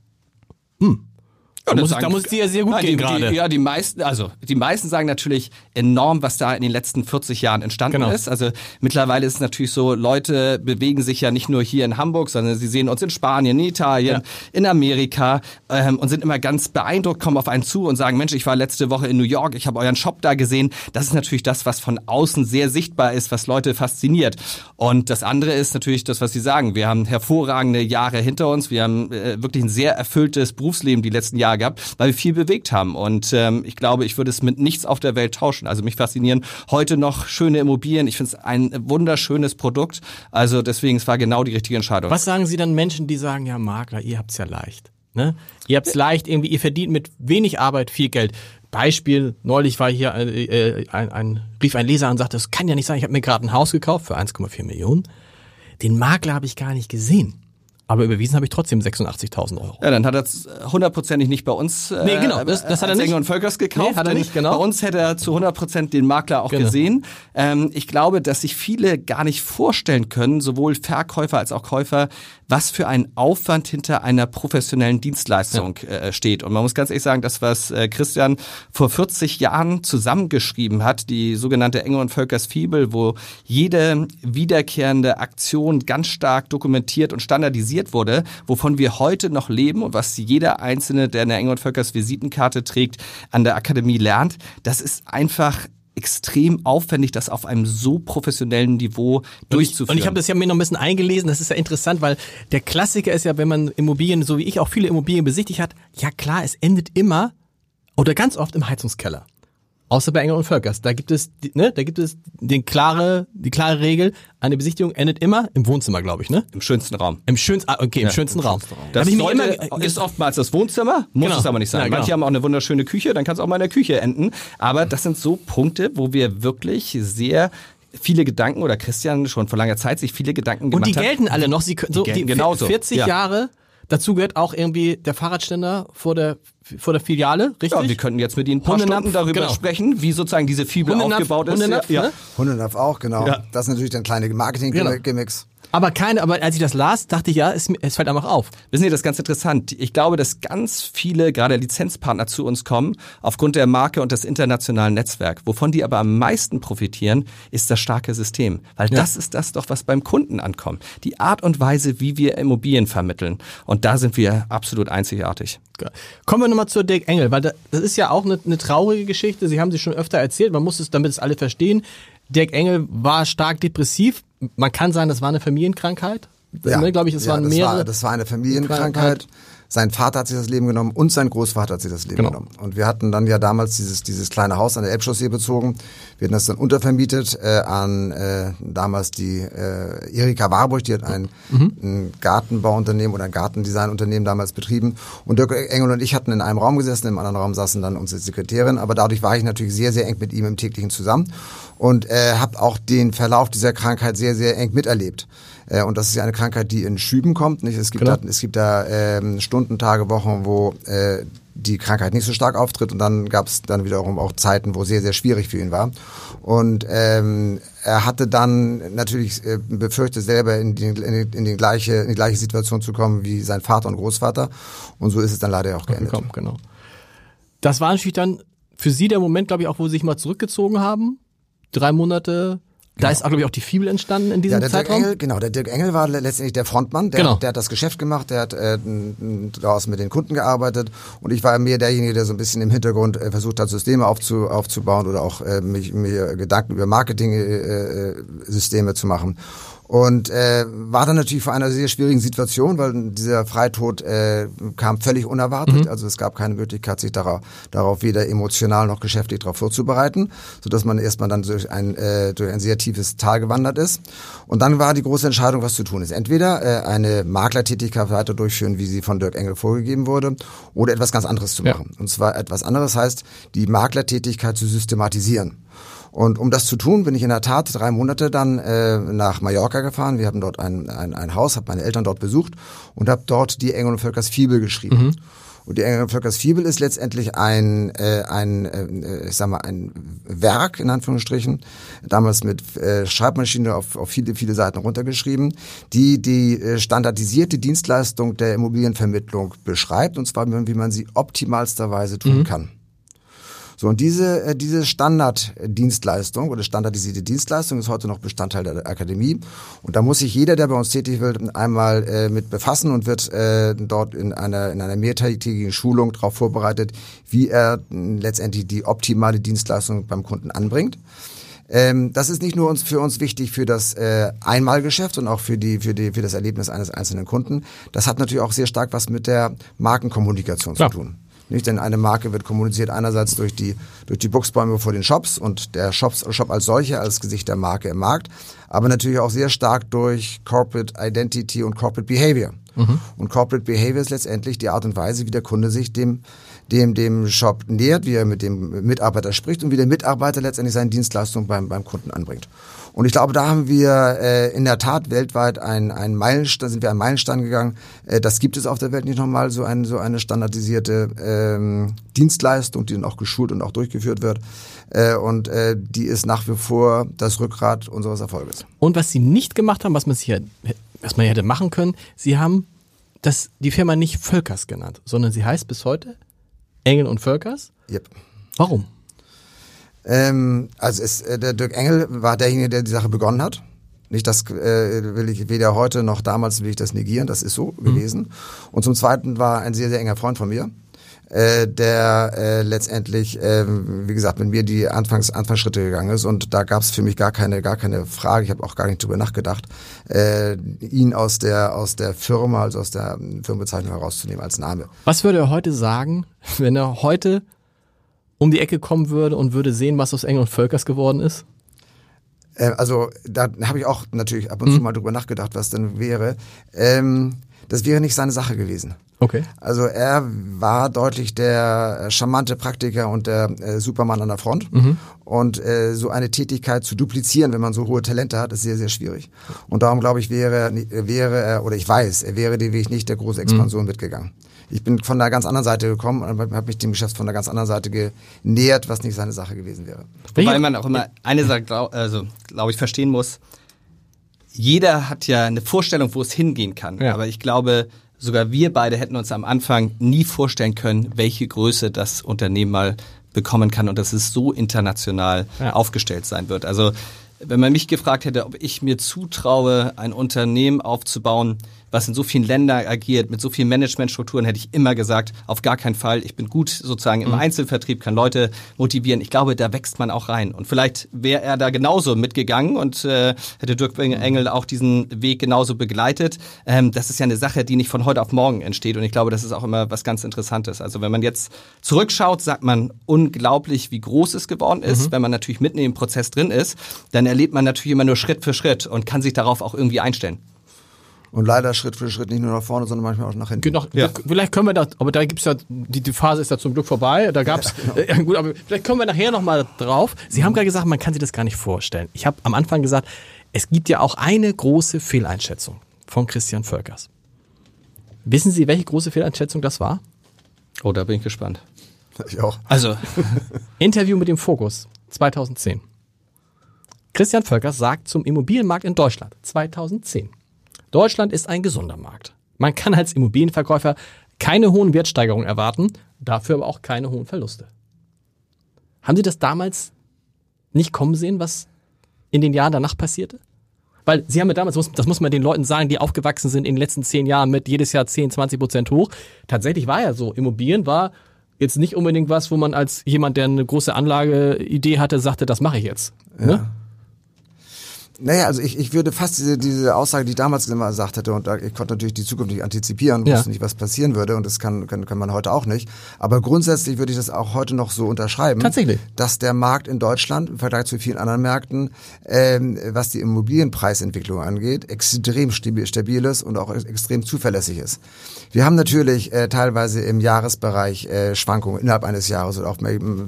S2: da, muss, da muss es dir ja sehr gut
S4: ja,
S2: gehen
S4: die,
S2: gerade.
S4: Ja, die meisten, also die meisten sagen natürlich enorm, was da in den letzten 40 Jahren entstanden
S2: Genau.
S4: ist. Also mittlerweile ist es natürlich so, Leute bewegen sich ja nicht nur hier in Hamburg, sondern sie sehen uns in Spanien, in Italien,
S2: Ja.
S4: in Amerika ähm, und sind immer ganz beeindruckt, kommen auf einen zu und sagen, Mensch, ich war letzte Woche in New York, ich habe euren Shop da gesehen. Das ist natürlich das, was von außen sehr sichtbar ist, was Leute fasziniert. Und das andere ist natürlich das, was Sie sagen. Wir haben hervorragende Jahre hinter uns. Wir haben äh, wirklich ein sehr erfülltes Berufsleben die letzten Jahre gehabt, weil wir viel bewegt haben. Und ähm, ich glaube, ich würde es mit nichts auf der Welt tauschen. Also mich faszinieren heute noch schöne Immobilien. Ich finde es ein wunderschönes Produkt. Also deswegen, es war genau die richtige Entscheidung.
S2: Was sagen Sie dann Menschen, die sagen, ja Makler, ihr habt's ja leicht. Ne? Ihr habt's leicht, irgendwie, ihr verdient mit wenig Arbeit viel Geld. Beispiel, neulich war hier äh, äh, ein, ein, rief ein Leser an und sagte, das kann ja nicht sein, ich habe mir gerade ein Haus gekauft für 1,4 Millionen. Den Makler habe ich gar nicht gesehen. Aber überwiesen habe ich trotzdem 86.000 Euro.
S4: Ja, dann hat er es hundertprozentig nicht bei uns äh,
S2: Nee, genau, das- das hat er nicht.
S4: Und Völkers gekauft.
S2: Nee, hat er nicht, genau.
S4: Bei uns hätte er zu 100% den Makler auch
S2: Genau.
S4: gesehen. Ähm, ich glaube, dass sich viele gar nicht vorstellen können, sowohl Verkäufer als auch Käufer, was für ein Aufwand hinter einer professionellen Dienstleistung äh, steht. Und man muss ganz ehrlich sagen, das, was äh, Christian vor 40 Jahren zusammengeschrieben hat, die sogenannte Engel und Völkers Fibel, wo jede wiederkehrende Aktion ganz stark dokumentiert und standardisiert wurde, wovon wir heute noch leben und was jeder Einzelne, der eine Engel und Völkers Visitenkarte trägt, an der Akademie lernt, das ist einfach extrem aufwendig, das auf einem so professionellen Niveau durchzuführen.
S2: Und ich habe das ja mir noch ein bisschen eingelesen, das ist ja interessant, weil der Klassiker ist ja, wenn man Immobilien, so wie ich auch viele Immobilien besichtigt hat, ja klar, es endet immer oder ganz oft im Heizungskeller. Außer bei Engel und Völkers. Da gibt es, die- ne, da gibt es den klare, die klare Regel, eine Besichtigung endet immer im Wohnzimmer, glaube ich, ne?
S4: Im schönsten Raum.
S2: Im schönsten, ah, okay, im schönsten Raum. Da
S4: Das
S2: hab ich mir
S4: sollte,
S2: immer,
S4: ist oftmals das Wohnzimmer, muss
S2: Genau.
S4: es aber nicht sein.
S2: Ja, genau.
S4: Manche haben auch eine wunderschöne Küche, dann kann es auch mal in der Küche enden. Aber das sind so Punkte, wo wir wirklich sehr viele Gedanken oder Christian schon vor langer Zeit sich viele Gedanken
S2: und
S4: gemacht
S2: die
S4: hat.
S2: gelten alle noch, sie können, so,
S4: gelten
S2: die
S4: genauso.
S2: 40
S4: Ja.
S2: Jahre, dazu gehört auch irgendwie der Fahrradständer vor der, vor der Filiale, richtig?
S4: Ja, wir könnten jetzt mit Ihnen ein paar
S2: Hundenapf,
S4: Stunden darüber
S2: genau.
S4: sprechen, wie sozusagen diese Fibel
S2: Hundenapf,
S4: aufgebaut ist.
S2: Hundenapf,
S4: ja.
S2: ne?
S3: Hundenapf auch, genau.
S4: Ja.
S3: Das sind natürlich dann kleine
S2: Genau.
S3: Marketing-Gimmicks.
S2: Aber keine, aber als ich das las, dachte ich, ja, es, es fällt einfach auf.
S4: Wissen Sie, das ist ganz interessant. Ich glaube, dass ganz viele, gerade Lizenzpartner zu uns kommen, aufgrund der Marke und des internationalen Netzwerks. Wovon die aber am meisten profitieren, ist das starke System. Weil das ist das doch, was beim Kunden ankommt. Die Art und Weise, wie wir Immobilien vermitteln. Und da sind wir absolut einzigartig.
S2: Kommen wir nochmal zur Dirk Engel, weil da- das ist ja auch eine, eine traurige Geschichte. Sie haben sie schon öfter erzählt, man muss es, damit es alle verstehen. Dirk Engel war stark depressiv. Man kann sagen, das war eine Familienkrankheit. Das, ne, glaube ich, es
S3: ja,
S2: waren
S3: das
S2: mehrere.
S3: War, das war eine Familienkrankheit.
S2: Krankheit.
S3: Sein Vater hat sich das Leben genommen und sein Großvater hat sich das Leben
S2: Genau.
S3: genommen. Und wir hatten dann ja damals dieses, dieses kleine Haus an der Elbchaussee bezogen. Wir hatten das dann untervermietet äh, an äh, damals die äh, Erika Warburg, die hat ein,
S2: Mhm.
S3: ein Gartenbauunternehmen oder ein Gartendesignunternehmen damals betrieben. Und Dirk Engel und ich hatten in einem Raum gesessen, im anderen Raum saßen dann unsere Sekretärin. Aber dadurch war ich natürlich sehr, sehr eng mit ihm im täglichen zusammen und äh, habe auch den Verlauf dieser Krankheit sehr, sehr eng miterlebt. Äh, und das ist ja eine Krankheit, die in Schüben kommt. Nicht? Es gibt
S2: Genau.
S3: da, es gibt da ähm, Stunden, Tage, Wochen, wo äh, die Krankheit nicht so stark auftritt und dann gab es dann wiederum auch Zeiten, wo sehr, sehr schwierig für ihn war. Und ähm, er hatte dann natürlich äh, befürchtet, selber in die, in, die, in, die gleiche, in die gleiche Situation zu kommen wie sein Vater und Großvater. Und so ist es dann leider auch geendet.
S2: gekommen, genau. Das war natürlich dann für Sie der Moment, glaube ich, auch, wo Sie sich mal zurückgezogen haben. Drei Monate. Da ist, glaube ich, auch die Fibel entstanden in diesem
S3: Ja, der Dirk
S2: Zeitraum.
S3: Engel, genau, der Dirk Engel war le- letztendlich der Frontmann, der,
S2: Genau.
S3: der hat das Geschäft gemacht, der hat äh, draußen mit den Kunden gearbeitet und ich war mehr derjenige, der so ein bisschen im Hintergrund äh, versucht hat, Systeme aufzu, aufzubauen oder auch äh, mich, mir Gedanken über Marketing-Systeme zu machen. Und äh, war dann natürlich vor einer sehr schwierigen Situation, weil dieser Freitod äh, kam völlig unerwartet. Also es gab keine Möglichkeit, sich darauf, darauf weder emotional noch geschäftlich darauf vorzubereiten, sodass man erstmal dann durch ein, äh, durch ein sehr tiefes Tal gewandert ist. Und dann war die große Entscheidung, was zu tun ist. Entweder äh, eine Maklertätigkeit weiter durchführen, wie sie von Dirk Engel vorgegeben wurde, oder etwas ganz anderes zu
S2: Ja.
S3: machen. Und zwar etwas anderes heißt, die Maklertätigkeit zu systematisieren. Und um das zu tun, bin ich in der Tat drei Monate dann äh, nach Mallorca gefahren. Wir haben dort ein, ein, ein Haus, habe meine Eltern dort besucht und habe dort die Engel und Völkers Fibel geschrieben. Und die Engel Völkers Fibel ist letztendlich ein, äh, ein äh, ich sag mal, ein Werk, in Anführungsstrichen, damals mit äh, Schreibmaschine auf, auf viele, viele Seiten runtergeschrieben, die die äh, standardisierte Dienstleistung der Immobilienvermittlung beschreibt, und zwar, wie man sie optimalsterweise tun mhm. kann. So, und diese, äh, diese Standarddienstleistung oder standardisierte Dienstleistung ist heute noch Bestandteil der Akademie. Und da muss sich jeder, der bei uns tätig wird, einmal äh, mit befassen und wird äh, dort in einer, in einer mehrtägigen Schulung darauf vorbereitet, wie er letztendlich die optimale Dienstleistung beim Kunden anbringt. Ähm, das ist nicht nur uns, für uns wichtig für das äh, Einmalgeschäft und auch für, die, für, die, für das Erlebnis eines einzelnen Kunden. Das hat natürlich auch sehr stark was mit der Markenkommunikation Klar. zu tun. Nicht? Denn eine Marke wird kommuniziert einerseits durch die, durch die Buchsbäume vor den Shops und der Shops, Shop als solcher, als Gesicht der Marke im Markt, aber natürlich auch sehr stark durch Corporate Identity und Corporate Behavior. Mhm. Und Corporate Behavior ist letztendlich die Art und Weise, wie der Kunde sich dem, dem, dem Shop nähert, wie er mit dem Mitarbeiter spricht und wie der Mitarbeiter letztendlich seine Dienstleistung beim, beim Kunden anbringt. Und ich glaube, da haben wir äh, in der Tat weltweit einen, einen Meilenstein, sind wir einen Meilenstein gegangen. Äh, das gibt es auf der Welt nicht nochmal, so, ein, so eine standardisierte ähm, Dienstleistung, die dann auch geschult und auch durchgeführt wird. Äh, und äh, die ist nach wie vor das Rückgrat unseres Erfolges.
S2: Und was Sie nicht gemacht haben, was man, hier, was man hätte machen können, Sie haben das, die Firma nicht Völkers genannt, sondern sie heißt bis heute Engel und Völkers.
S3: Yep.
S2: Warum?
S3: Ähm, also es, äh, der Dirk Engel war derjenige, der die Sache begonnen hat. Nicht das äh, will ich weder heute noch damals will ich das negieren, das ist so mhm. gewesen. Und zum Zweiten war ein sehr, sehr enger Freund von mir, äh, der äh, letztendlich, äh, wie gesagt, mit mir die Anfangs Anfangsschritte gegangen ist und da gab es für mich gar keine, gar keine Frage, ich habe auch gar nicht drüber nachgedacht, äh, ihn aus der, aus der Firma, also aus der Firmenbezeichnung herauszunehmen als Name.
S2: Was würde er heute sagen, wenn er heute um die Ecke kommen würde und würde sehen, was aus Engel und Völkers geworden ist?
S3: Äh, also da habe ich auch natürlich ab und mhm. zu mal drüber nachgedacht, was denn wäre. Ähm, das wäre nicht seine Sache gewesen.
S2: Okay.
S3: Also er war deutlich der charmante Praktiker und der äh, Supermann an der Front. Mhm. Und äh, so eine Tätigkeit zu duplizieren, wenn man so hohe Talente hat, ist sehr, sehr schwierig. Und darum glaube ich, wäre, wäre er, oder ich weiß, er wäre den Weg nicht der große Expansion mhm. mitgegangen ich bin von einer ganz anderen Seite gekommen und habe mich dem Geschäft von einer ganz anderen Seite genähert, was nicht seine Sache gewesen wäre.
S4: Wobei man auch immer eine Sache, glaub, also glaube ich, verstehen muss. Jeder hat ja eine Vorstellung, wo es hingehen kann. Ja. Aber ich glaube, sogar wir beide hätten uns am Anfang nie vorstellen können, welche Größe das Unternehmen mal bekommen kann und dass es so international ja. aufgestellt sein wird. Also wenn man mich gefragt hätte, ob ich mir zutraue, ein Unternehmen aufzubauen, was in so vielen Ländern agiert, mit so vielen Managementstrukturen, hätte ich immer gesagt, auf gar keinen Fall. Ich bin gut sozusagen im mhm. Einzelvertrieb, kann Leute motivieren. Ich glaube, da wächst man auch rein. Und vielleicht wäre er da genauso mitgegangen und äh, hätte Dirk Engel auch diesen Weg genauso begleitet. Ähm, das ist ja eine Sache, die nicht von heute auf morgen entsteht. Und ich glaube, das ist auch immer was ganz Interessantes. Also wenn man jetzt zurückschaut, sagt man unglaublich, wie groß es geworden ist. Mhm. Wenn man natürlich mitten im Prozess drin ist, dann erlebt man natürlich immer nur Schritt für Schritt und kann sich darauf auch irgendwie einstellen.
S3: Und leider Schritt für Schritt nicht nur nach vorne, sondern manchmal auch nach hinten.
S2: Genau, ja. Vielleicht können wir da, aber da gibt's ja, die, die Phase ist ja zum Glück vorbei. Da gab's, ja, genau. äh, gut, aber vielleicht kommen wir nachher nochmal drauf. Sie mhm. haben gerade gesagt, man kann sich das gar nicht vorstellen. Ich habe am Anfang gesagt, es gibt ja auch eine große Fehleinschätzung von Christian Völkers. Wissen Sie, welche große Fehleinschätzung das war?
S4: Oh, da bin ich gespannt.
S3: Ich auch.
S2: Also, Interview mit dem Fokus 2010. Christian Völkers sagt zum Immobilienmarkt in Deutschland 2010. Deutschland ist ein gesunder Markt. Man kann als Immobilienverkäufer keine hohen Wertsteigerungen erwarten, dafür aber auch keine hohen Verluste. Haben Sie das damals nicht kommen sehen, was in den Jahren danach passierte? Weil Sie haben ja damals, das muss man den Leuten sagen, die aufgewachsen sind in den letzten zehn Jahren mit jedes Jahr 10, 20 Prozent hoch. Tatsächlich war ja so. Immobilien war jetzt nicht unbedingt was, wo man als jemand, der eine große Anlageidee hatte, sagte, das mache ich jetzt. Ja. Ne?
S3: Naja, also ich, ich würde fast diese, diese Aussage, die ich damals immer gesagt hätte, und ich konnte natürlich die Zukunft nicht antizipieren, wusste ja. nicht, was passieren würde, und das kann, kann, kann man heute auch nicht. Aber grundsätzlich würde ich das auch heute noch so unterschreiben.
S2: Tatsächlich.
S3: Dass der Markt in Deutschland im Vergleich zu vielen anderen Märkten, ähm, was die Immobilienpreisentwicklung angeht, extrem stabil ist und auch extrem zuverlässig ist. Wir haben natürlich äh, teilweise im Jahresbereich äh, Schwankungen innerhalb eines Jahres oder auch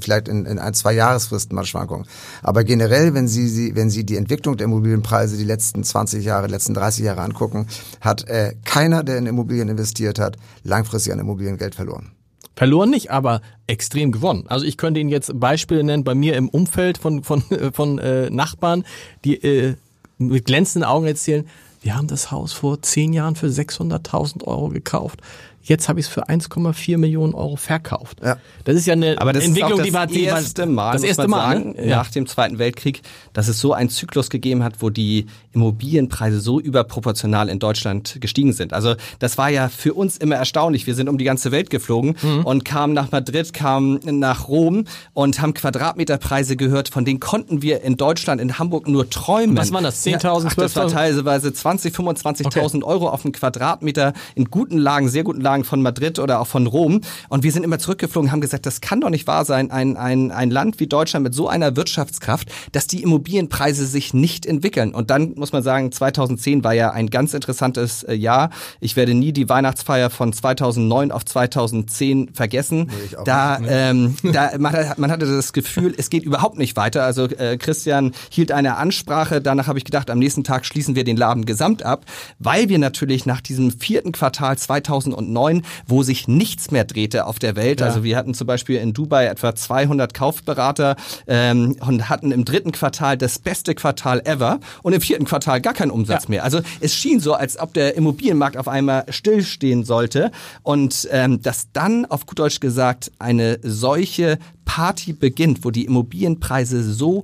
S3: vielleicht in, in ein, zwei Jahresfristen mal Schwankungen. Aber generell, wenn Sie, Sie, wenn Sie die Entwicklung der Immobilien Immobilienpreise die letzten 20 Jahre, letzten 30 Jahre angucken, hat äh, keiner, der in Immobilien investiert hat, langfristig an Immobilien Geld verloren.
S2: Verloren nicht, aber extrem gewonnen. Also ich könnte Ihnen jetzt Beispiele nennen bei mir im Umfeld von, von, äh, von äh, Nachbarn, die äh, mit glänzenden Augen erzählen, wir haben das Haus vor zehn Jahren für 600.000 Euro gekauft. Jetzt habe ich es für 1,4 Millionen Euro verkauft.
S3: Ja.
S2: Das ist ja eine
S4: Aber das
S2: Entwicklung,
S4: ist auch
S2: die
S4: das
S2: war die war-
S4: erste Mal,
S2: das erste Mal
S4: sagen,
S2: ne? ja.
S4: nach dem Zweiten Weltkrieg, dass es so einen Zyklus gegeben hat, wo die Immobilienpreise so überproportional in Deutschland gestiegen sind. Also das war ja für uns immer erstaunlich. Wir sind um die ganze Welt geflogen
S2: Mhm.
S4: und kamen nach Madrid, kamen nach Rom und haben Quadratmeterpreise gehört, von denen konnten wir in Deutschland, in Hamburg nur träumen.
S2: Was waren das? 10.000,
S4: Ach, das war
S2: 12.000?
S4: teilweise 20, 25.000 Euro auf einen Quadratmeter in guten Lagen, sehr guten Lagen von Madrid oder auch von Rom. Und wir sind immer zurückgeflogen, haben gesagt, das kann doch nicht wahr sein, ein, ein, ein Land wie Deutschland mit so einer Wirtschaftskraft, dass die Immobilienpreise sich nicht entwickeln. Und dann muss man sagen, 2010 war ja ein ganz interessantes äh, Jahr. Ich werde nie die Weihnachtsfeier von 2009 auf 2010 vergessen.
S3: auch
S4: da, ähm, da man, man hatte das Gefühl, es geht überhaupt nicht weiter. Also äh, Christian hielt eine Ansprache. Danach habe ich gedacht, am nächsten Tag schließen wir den Laden gesamt ab, weil wir natürlich nach diesem vierten Quartal 2009, wo sich nichts mehr drehte auf der Welt,
S2: Ja.
S4: also wir hatten zum Beispiel in Dubai etwa 200 Kaufberater ähm, und hatten im dritten Quartal das beste Quartal ever und im vierten Quartal gar keinen Umsatz
S2: Ja.
S4: mehr. Also es schien so, als ob der Immobilienmarkt auf einmal stillstehen sollte und ähm, dass dann auf gut Deutsch gesagt eine solche Party beginnt, wo die Immobilienpreise so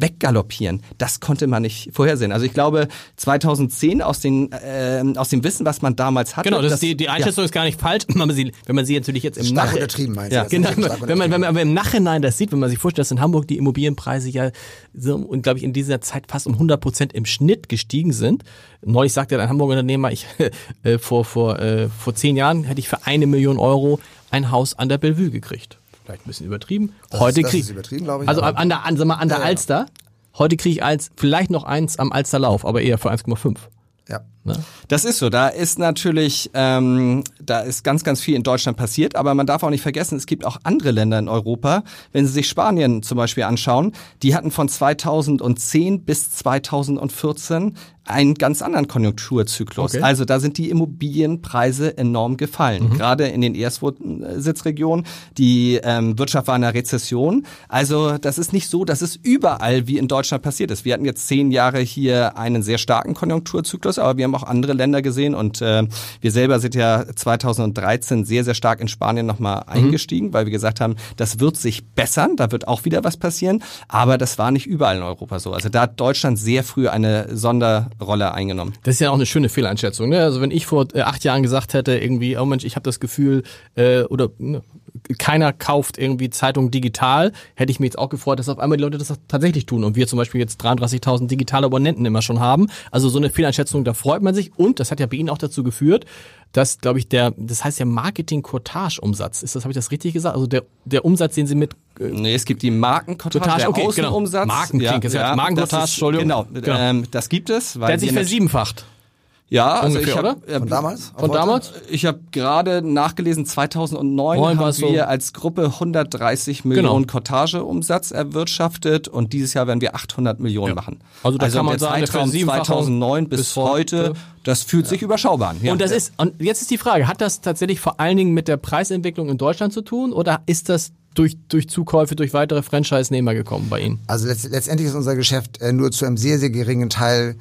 S4: weggaloppieren. Das konnte man nicht vorhersehen. Also ich glaube 2010 aus den ähm, aus dem Wissen, was man damals hatte.
S2: Genau, das ist die, die Einschätzung ist gar nicht falsch, wenn man sie, wenn man sie natürlich jetzt im
S3: Stark
S2: Nach-
S3: untertrieben, meinst
S4: Ja?
S2: Genau, wenn man, wenn man aber im Nachhinein das sieht, wenn man sich vorstellt, dass in Hamburg die Immobilienpreise ja so, und glaube ich in dieser Zeit fast um 100 Prozent im Schnitt gestiegen sind. Neulich sagte ein Hamburger Unternehmer, ich äh, vor vor äh, vor zehn Jahren hätte ich für eine Million Euro ein Haus an der Bellevue gekriegt. Vielleicht ein bisschen übertrieben.
S3: Das
S2: Heute
S3: ist- das
S2: krieg
S3: ist übertrieben, ich,
S2: Also an der an, sag mal, an der
S3: ja.
S2: Alster. Heute kriege ich eins, vielleicht noch eins am Alsterlauf, aber eher für 1,5.
S3: ja.
S2: Ne?
S4: Das ist so. Da ist natürlich, ähm, da ist ganz, ganz viel in Deutschland passiert. Aber man darf auch nicht vergessen, es gibt auch andere Länder in Europa. Wenn Sie sich Spanien zum Beispiel anschauen, die hatten von 2010 bis 2014 einen ganz anderen Konjunkturzyklus.
S2: Okay.
S4: Also da sind die Immobilienpreise enorm gefallen. Gerade in den Erstwohnsitzregionen. Die ähm, Wirtschaft war in einer Rezession. Also das ist nicht so, dass es überall wie in Deutschland passiert ist. Wir hatten jetzt zehn Jahre hier einen sehr starken Konjunkturzyklus, aber wir haben auch andere Länder gesehen und äh, wir selber sind ja 2013 sehr, sehr stark in Spanien nochmal eingestiegen, weil wir gesagt haben, das wird sich bessern, da wird auch wieder was passieren, aber das war nicht überall in Europa so. Also da hat Deutschland sehr früh eine Sonderrolle eingenommen.
S2: Das ist ja auch eine schöne Fehleinschätzung. Ne? Also wenn ich vor äh, acht Jahren gesagt hätte, irgendwie, oh Mensch, ich habe das Gefühl, äh, oder ne, keiner kauft irgendwie Zeitung digital, hätte ich mich jetzt auch gefreut, dass auf einmal die Leute das tatsächlich tun und wir zum Beispiel jetzt 33.000 digitale Abonnenten immer schon haben. Also so eine Fehleinschätzung, da freut man sich und das hat ja bei Ihnen auch dazu geführt, dass, glaube ich, der, das heißt ja Marketing-Cottage-Umsatz. Ist das, habe ich das richtig gesagt? Also der, der Umsatz, den Sie mit äh,
S4: Nee, es gibt die Markencottage,
S2: Cottage,
S4: der
S2: okay, genau.
S4: Außenumsatz.
S2: Markenklingt, das ist ja Markencottage, Entschuldigung.
S4: Genau,
S2: Genau.
S4: Ähm, das gibt es. Weil
S2: der hat sich versiebenfacht.
S4: Ja, also
S2: ungefähr,
S4: ich habe
S2: oder?
S3: Von damals?
S2: Von
S3: heute?
S2: damals?
S4: Ich habe gerade nachgelesen, 2009
S2: Neun
S4: haben
S2: es so.
S4: wir als Gruppe 130 Millionen Cottage-Umsatz erwirtschaftet und dieses Jahr werden wir 800 Millionen machen.
S2: Also da kann man
S4: der
S2: sagen,
S4: Zeitraum
S2: Versiebenfachung
S4: 2009 bis,
S2: bis
S4: heute, das fühlt sich überschaubar an. Ja.
S2: Und das ist, und jetzt ist die Frage, hat das tatsächlich vor allen Dingen mit der Preisentwicklung in Deutschland zu tun oder ist das durch, durch Zukäufe, durch weitere Franchise-Nehmer gekommen bei Ihnen?
S3: Also letzt, letztendlich ist unser Geschäft äh, nur zu einem sehr, sehr geringen Teil äh,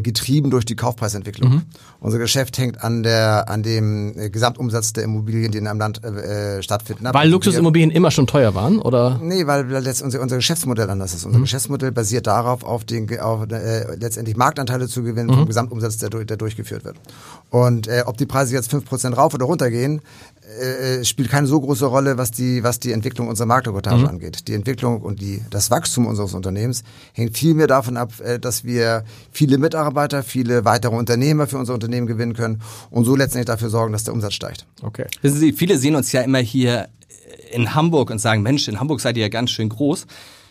S3: getrieben durch die Kaufpreisentwicklung.
S2: Mhm.
S3: Unser Geschäft hängt an der an dem äh, Gesamtumsatz der Immobilien, die in einem Land äh, äh, stattfinden.
S2: Weil
S3: Also
S2: Luxusimmobilien immer schon teuer waren, oder?
S3: Nee, weil unser, unser Geschäftsmodell anders ist.
S2: Mhm.
S3: Unser Geschäftsmodell basiert darauf, auf, den, auf äh, letztendlich Marktanteile zu gewinnen
S2: Mhm.
S3: vom Gesamtumsatz, der, der durchgeführt wird. Und äh, ob die Preise jetzt 5% rauf oder runter gehen, äh, spielt keine so große Rolle, was die, was die Entwicklung unserer Marktreportage
S2: Mhm.
S3: angeht. Die Entwicklung und die, das Wachstum unseres Unternehmens hängt viel mehr davon ab, äh, dass wir viele Mitarbeiter, viele weitere Unternehmer für unser Unternehmen gewinnen können und so letztendlich dafür sorgen, dass der Umsatz steigt.
S2: Okay.
S4: Wissen Sie, viele sehen uns ja immer hier in Hamburg und sagen, Mensch, in Hamburg seid ihr ja ganz schön groß.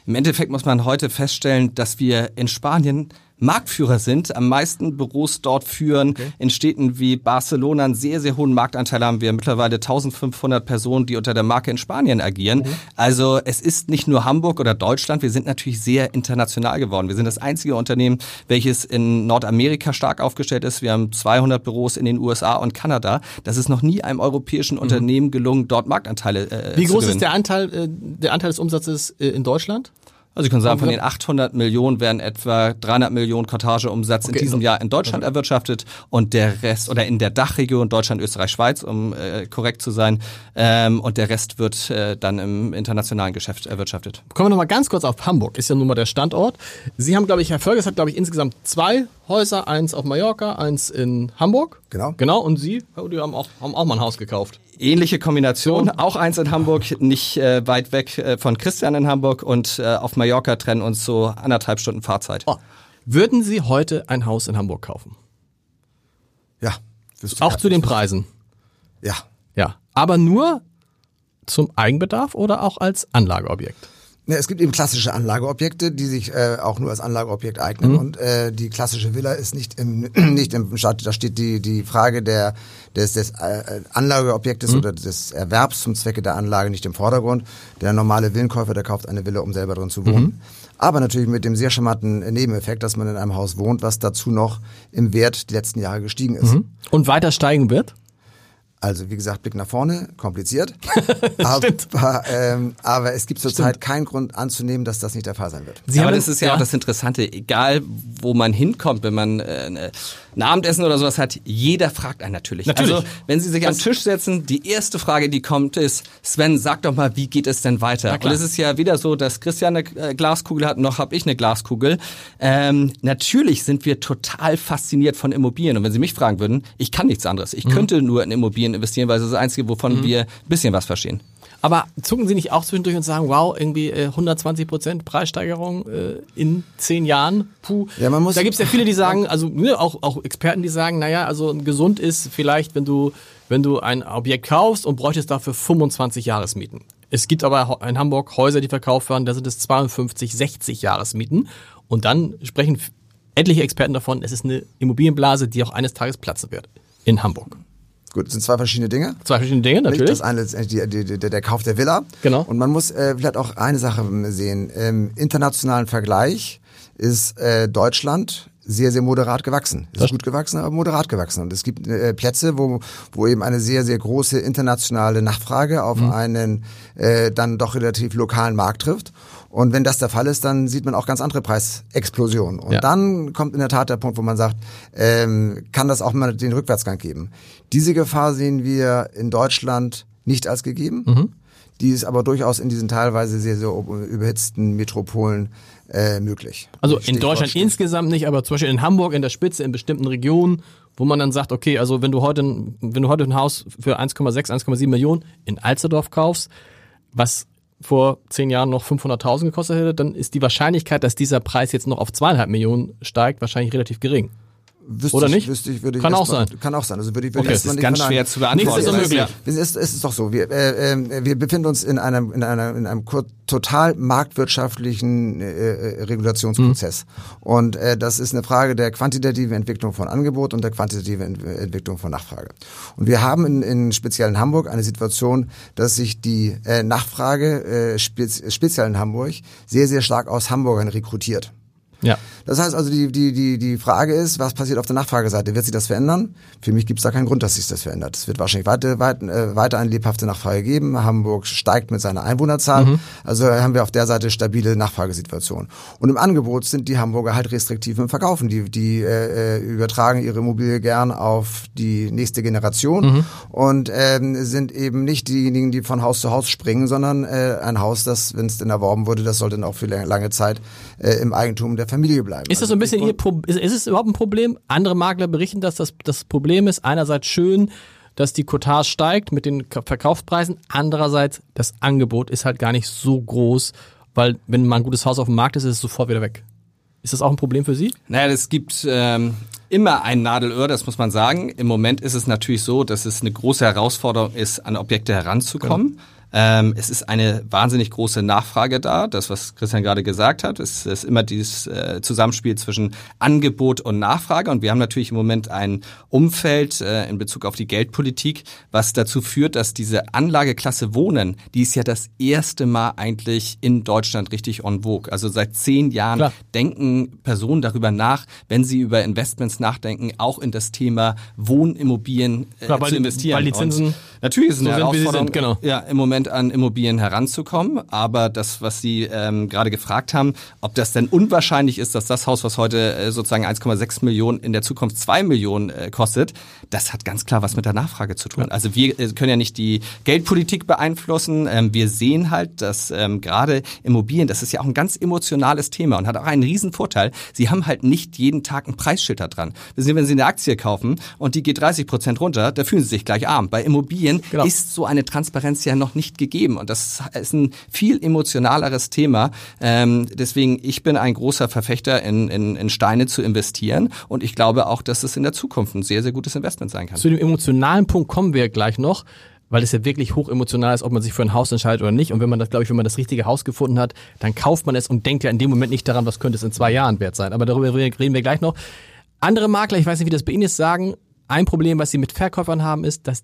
S4: Im Endeffekt muss man heute feststellen, dass wir in Spanien Marktführer sind, am meisten Büros dort führen. Okay. In Städten wie Barcelona einen sehr, sehr hohen Marktanteil haben wir mittlerweile 1500 Personen, die unter der Marke in Spanien agieren. Mhm. Also es ist nicht nur Hamburg oder Deutschland, wir sind natürlich sehr international geworden. Wir sind das einzige Unternehmen, welches in Nordamerika stark aufgestellt ist. Wir haben 200 Büros in den USA und Kanada. Das ist noch nie einem europäischen mhm. Unternehmen gelungen, dort Marktanteile äh,
S2: Wie groß ist der Anteil, äh, der Anteil des Umsatzes äh, in Deutschland?
S4: Also ich kann sagen, von den 800 Millionen werden etwa 300 Millionen Kartageumsatz okay, in diesem Jahr in Deutschland okay. erwirtschaftet und der Rest oder in der Dachregion Deutschland, Österreich, Schweiz, um äh, korrekt zu sein, ähm, und der Rest wird äh, dann im internationalen Geschäft erwirtschaftet.
S2: Kommen wir nochmal ganz kurz auf Hamburg, ist ja nun mal der Standort. Sie haben, glaube ich, Herr Völkers hat, glaube ich, insgesamt zwei Häuser, eins auf Mallorca, eins in Hamburg.
S3: Genau.
S2: Genau, und Sie, die haben auch, haben auch mal ein Haus gekauft
S4: ähnliche Kombination. Auch eins in Hamburg, nicht äh, weit weg äh, von Christian in Hamburg und äh, auf Mallorca trennen uns so anderthalb Stunden Fahrzeit. Oh.
S2: Würden Sie heute ein Haus in Hamburg kaufen?
S3: Ja.
S2: Auch zu den Preisen?
S3: Ja.
S2: Ja. Aber nur zum Eigenbedarf oder auch als Anlageobjekt?
S3: Ja, es gibt eben klassische Anlageobjekte, die sich äh, auch nur als Anlageobjekt eignen. Mhm. Und äh, die klassische Villa ist nicht im, nicht im Staat, da steht die, die Frage der, des, des äh, Anlageobjektes mhm. oder des Erwerbs zum Zwecke der Anlage nicht im Vordergrund. Der normale Villenkäufer, der kauft eine Villa, um selber drin zu wohnen. Mhm. Aber natürlich mit dem sehr charmanten Nebeneffekt, dass man in einem Haus wohnt, was dazu noch im Wert die letzten Jahre gestiegen ist. Mhm.
S2: Und weiter steigen wird?
S3: Also wie gesagt, Blick nach vorne, kompliziert. aber, ähm, aber es gibt zurzeit keinen Grund anzunehmen, dass das nicht der Fall sein wird.
S4: Sie aber das ist ja, ja, auch das Interessante, egal wo man hinkommt, wenn man äh, ein Abendessen oder sowas hat, jeder fragt einen natürlich.
S2: natürlich.
S4: Also wenn Sie sich an den Tisch setzen, die erste Frage, die kommt, ist, Sven, sag doch mal, wie geht es denn weiter? Und es ist ja wieder so, dass Christian eine äh, Glaskugel hat, noch habe ich eine Glaskugel. Ähm, natürlich sind wir total fasziniert von Immobilien. Und wenn Sie mich fragen würden, ich kann nichts anderes. Ich mhm. könnte nur in Immobilien investieren, weil es das Einzige, wovon mhm. wir ein bisschen was verstehen.
S2: Aber zucken Sie nicht auch zwischendurch und sagen, wow, irgendwie äh, 120 Prozent Preissteigerung äh, in zehn Jahren? Puh. Ja, man muss da gibt es ja viele, die sagen, also ne, auch, auch Experten, die sagen, naja, also gesund ist vielleicht, wenn du, wenn du ein Objekt kaufst und bräuchtest dafür 25 Jahresmieten. Es gibt aber in Hamburg Häuser, die verkauft werden, da sind es 52, 60 Jahresmieten. Und dann sprechen etliche Experten davon, es ist eine Immobilienblase, die auch eines Tages platzen wird in Hamburg.
S3: Gut, das sind zwei verschiedene Dinge.
S2: Zwei verschiedene Dinge, natürlich.
S3: Das eine ist die, die, die, der Kauf der Villa.
S2: Genau.
S3: Und man muss äh, vielleicht auch eine Sache sehen. Im internationalen Vergleich ist äh, Deutschland sehr, sehr moderat gewachsen. Es ist gut gewachsen, aber moderat gewachsen. Und es gibt äh, Plätze, wo, wo eben eine sehr, sehr große internationale Nachfrage auf mhm. einen äh, dann doch relativ lokalen Markt trifft. Und wenn das der Fall ist, dann sieht man auch ganz andere Preisexplosionen. Und ja. dann kommt in der Tat der Punkt, wo man sagt, ähm, kann das auch mal den Rückwärtsgang geben. Diese Gefahr sehen wir in Deutschland nicht als gegeben. Mhm. Die ist aber durchaus in diesen teilweise sehr, sehr überhitzten Metropolen äh, möglich.
S2: Also in Deutschland steht. insgesamt nicht, aber zum Beispiel in Hamburg in der Spitze, in bestimmten Regionen, wo man dann sagt, okay, also wenn du heute, wenn du heute ein Haus für 1,6, 1,7 Millionen in Alsterdorf kaufst, was vor zehn Jahren noch 500.000 gekostet hätte, dann ist die Wahrscheinlichkeit, dass dieser Preis jetzt noch auf zweieinhalb Millionen steigt, wahrscheinlich relativ gering.
S3: Wüsste
S2: Oder
S3: ich,
S2: nicht?
S3: Wüsste ich, würde ich
S2: kann auch
S3: mal,
S2: sein.
S3: Kann auch sein. Also würde ich, würde
S4: okay, das ist ganz schwer zu beantworten.
S2: Nichts ist unmöglich.
S3: Es ist, es ist doch so. Wir, äh, äh, wir befinden uns in einem, in einer, in einem total marktwirtschaftlichen äh, äh, Regulationsprozess. Mhm. Und äh, das ist eine Frage der quantitativen Entwicklung von Angebot und der quantitativen Entwicklung von Nachfrage. Und wir haben in, in speziell in Hamburg eine Situation, dass sich die äh, Nachfrage äh, speziell in Hamburg sehr, sehr stark aus Hamburgern rekrutiert.
S2: Ja.
S3: Das heißt also, die, die, die, die Frage ist, was passiert auf der Nachfrageseite? Wird sich das verändern? Für mich gibt es da keinen Grund, dass sich das verändert. Es wird wahrscheinlich weiter, weiter, äh, weiter eine lebhafte Nachfrage geben. Hamburg steigt mit seiner Einwohnerzahl. Mhm. Also haben wir auf der Seite stabile Nachfragesituation. Und im Angebot sind die Hamburger halt restriktiv im Verkaufen. Die, die äh, äh übertragen ihre Immobilie gern auf die nächste Generation mhm. und ähm, sind eben nicht diejenigen, die von Haus zu Haus springen, sondern äh, ein Haus, das, wenn es denn erworben wurde, das sollte dann auch für lange Zeit äh, im Eigentum der Familie bleiben.
S2: Ist das so ein also bisschen ihr Pro ist, ist es überhaupt ein Problem? Andere Makler berichten, dass das das Problem ist. Einerseits schön, dass die Cottage steigt mit den Verkaufspreisen. Andererseits, das Angebot ist halt gar nicht so groß, weil wenn mal ein gutes Haus auf dem Markt ist, ist es sofort wieder weg. Ist das auch ein Problem für Sie?
S4: Naja, es gibt ähm, immer ein Nadelöhr, das muss man sagen. Im Moment ist es natürlich so, dass es eine große Herausforderung ist, an Objekte heranzukommen. Genau. Ähm, es ist eine wahnsinnig große Nachfrage da. Das, was Christian gerade gesagt hat, ist, ist immer dieses äh, Zusammenspiel zwischen Angebot und Nachfrage. Und wir haben natürlich im Moment ein Umfeld äh, in Bezug auf die Geldpolitik, was dazu führt, dass diese Anlageklasse Wohnen, die ist ja das erste Mal eigentlich in Deutschland richtig on vogue. Also seit zehn Jahren Klar. denken Personen darüber nach, wenn sie über Investments nachdenken, auch in das Thema Wohnimmobilien äh, Klar, zu investieren.
S2: Weil die Zinsen und
S4: natürlich ist es eine so Herausforderung, sind, genau. ja, im Moment an Immobilien heranzukommen. Aber das, was Sie ähm, gerade gefragt haben, ob das denn unwahrscheinlich ist, dass das Haus, was heute äh, sozusagen 1,6 Millionen in der Zukunft 2 Millionen äh, kostet, das hat ganz klar was mit der Nachfrage zu tun. Also wir äh, können ja nicht die Geldpolitik beeinflussen. Ähm, wir sehen halt, dass ähm, gerade Immobilien, das ist ja auch ein ganz emotionales Thema und hat auch einen riesen Vorteil. Sie haben halt nicht jeden Tag ein Preisschild da dran. Wenn Sie eine Aktie kaufen und die geht 30 Prozent runter, da fühlen Sie sich gleich arm. Bei Immobilien genau. ist so eine Transparenz ja noch nicht gegeben. Und das ist ein viel emotionaleres Thema. Ähm, deswegen, ich bin ein großer Verfechter, in, in, in Steine zu investieren. Und ich glaube auch, dass es in der Zukunft ein sehr, sehr gutes Investment sein kann.
S2: Zu dem emotionalen Punkt kommen wir gleich noch weil es ja wirklich hoch emotional ist, ob man sich für ein Haus entscheidet oder nicht. Und wenn man das, glaube ich, wenn man das richtige Haus gefunden hat, dann kauft man es und denkt ja in dem Moment nicht daran, was könnte es in zwei Jahren wert sein. Aber darüber reden wir gleich noch. Andere Makler, ich weiß nicht, wie das bei Ihnen ist, sagen, ein Problem, was sie mit Verkäufern haben, ist, dass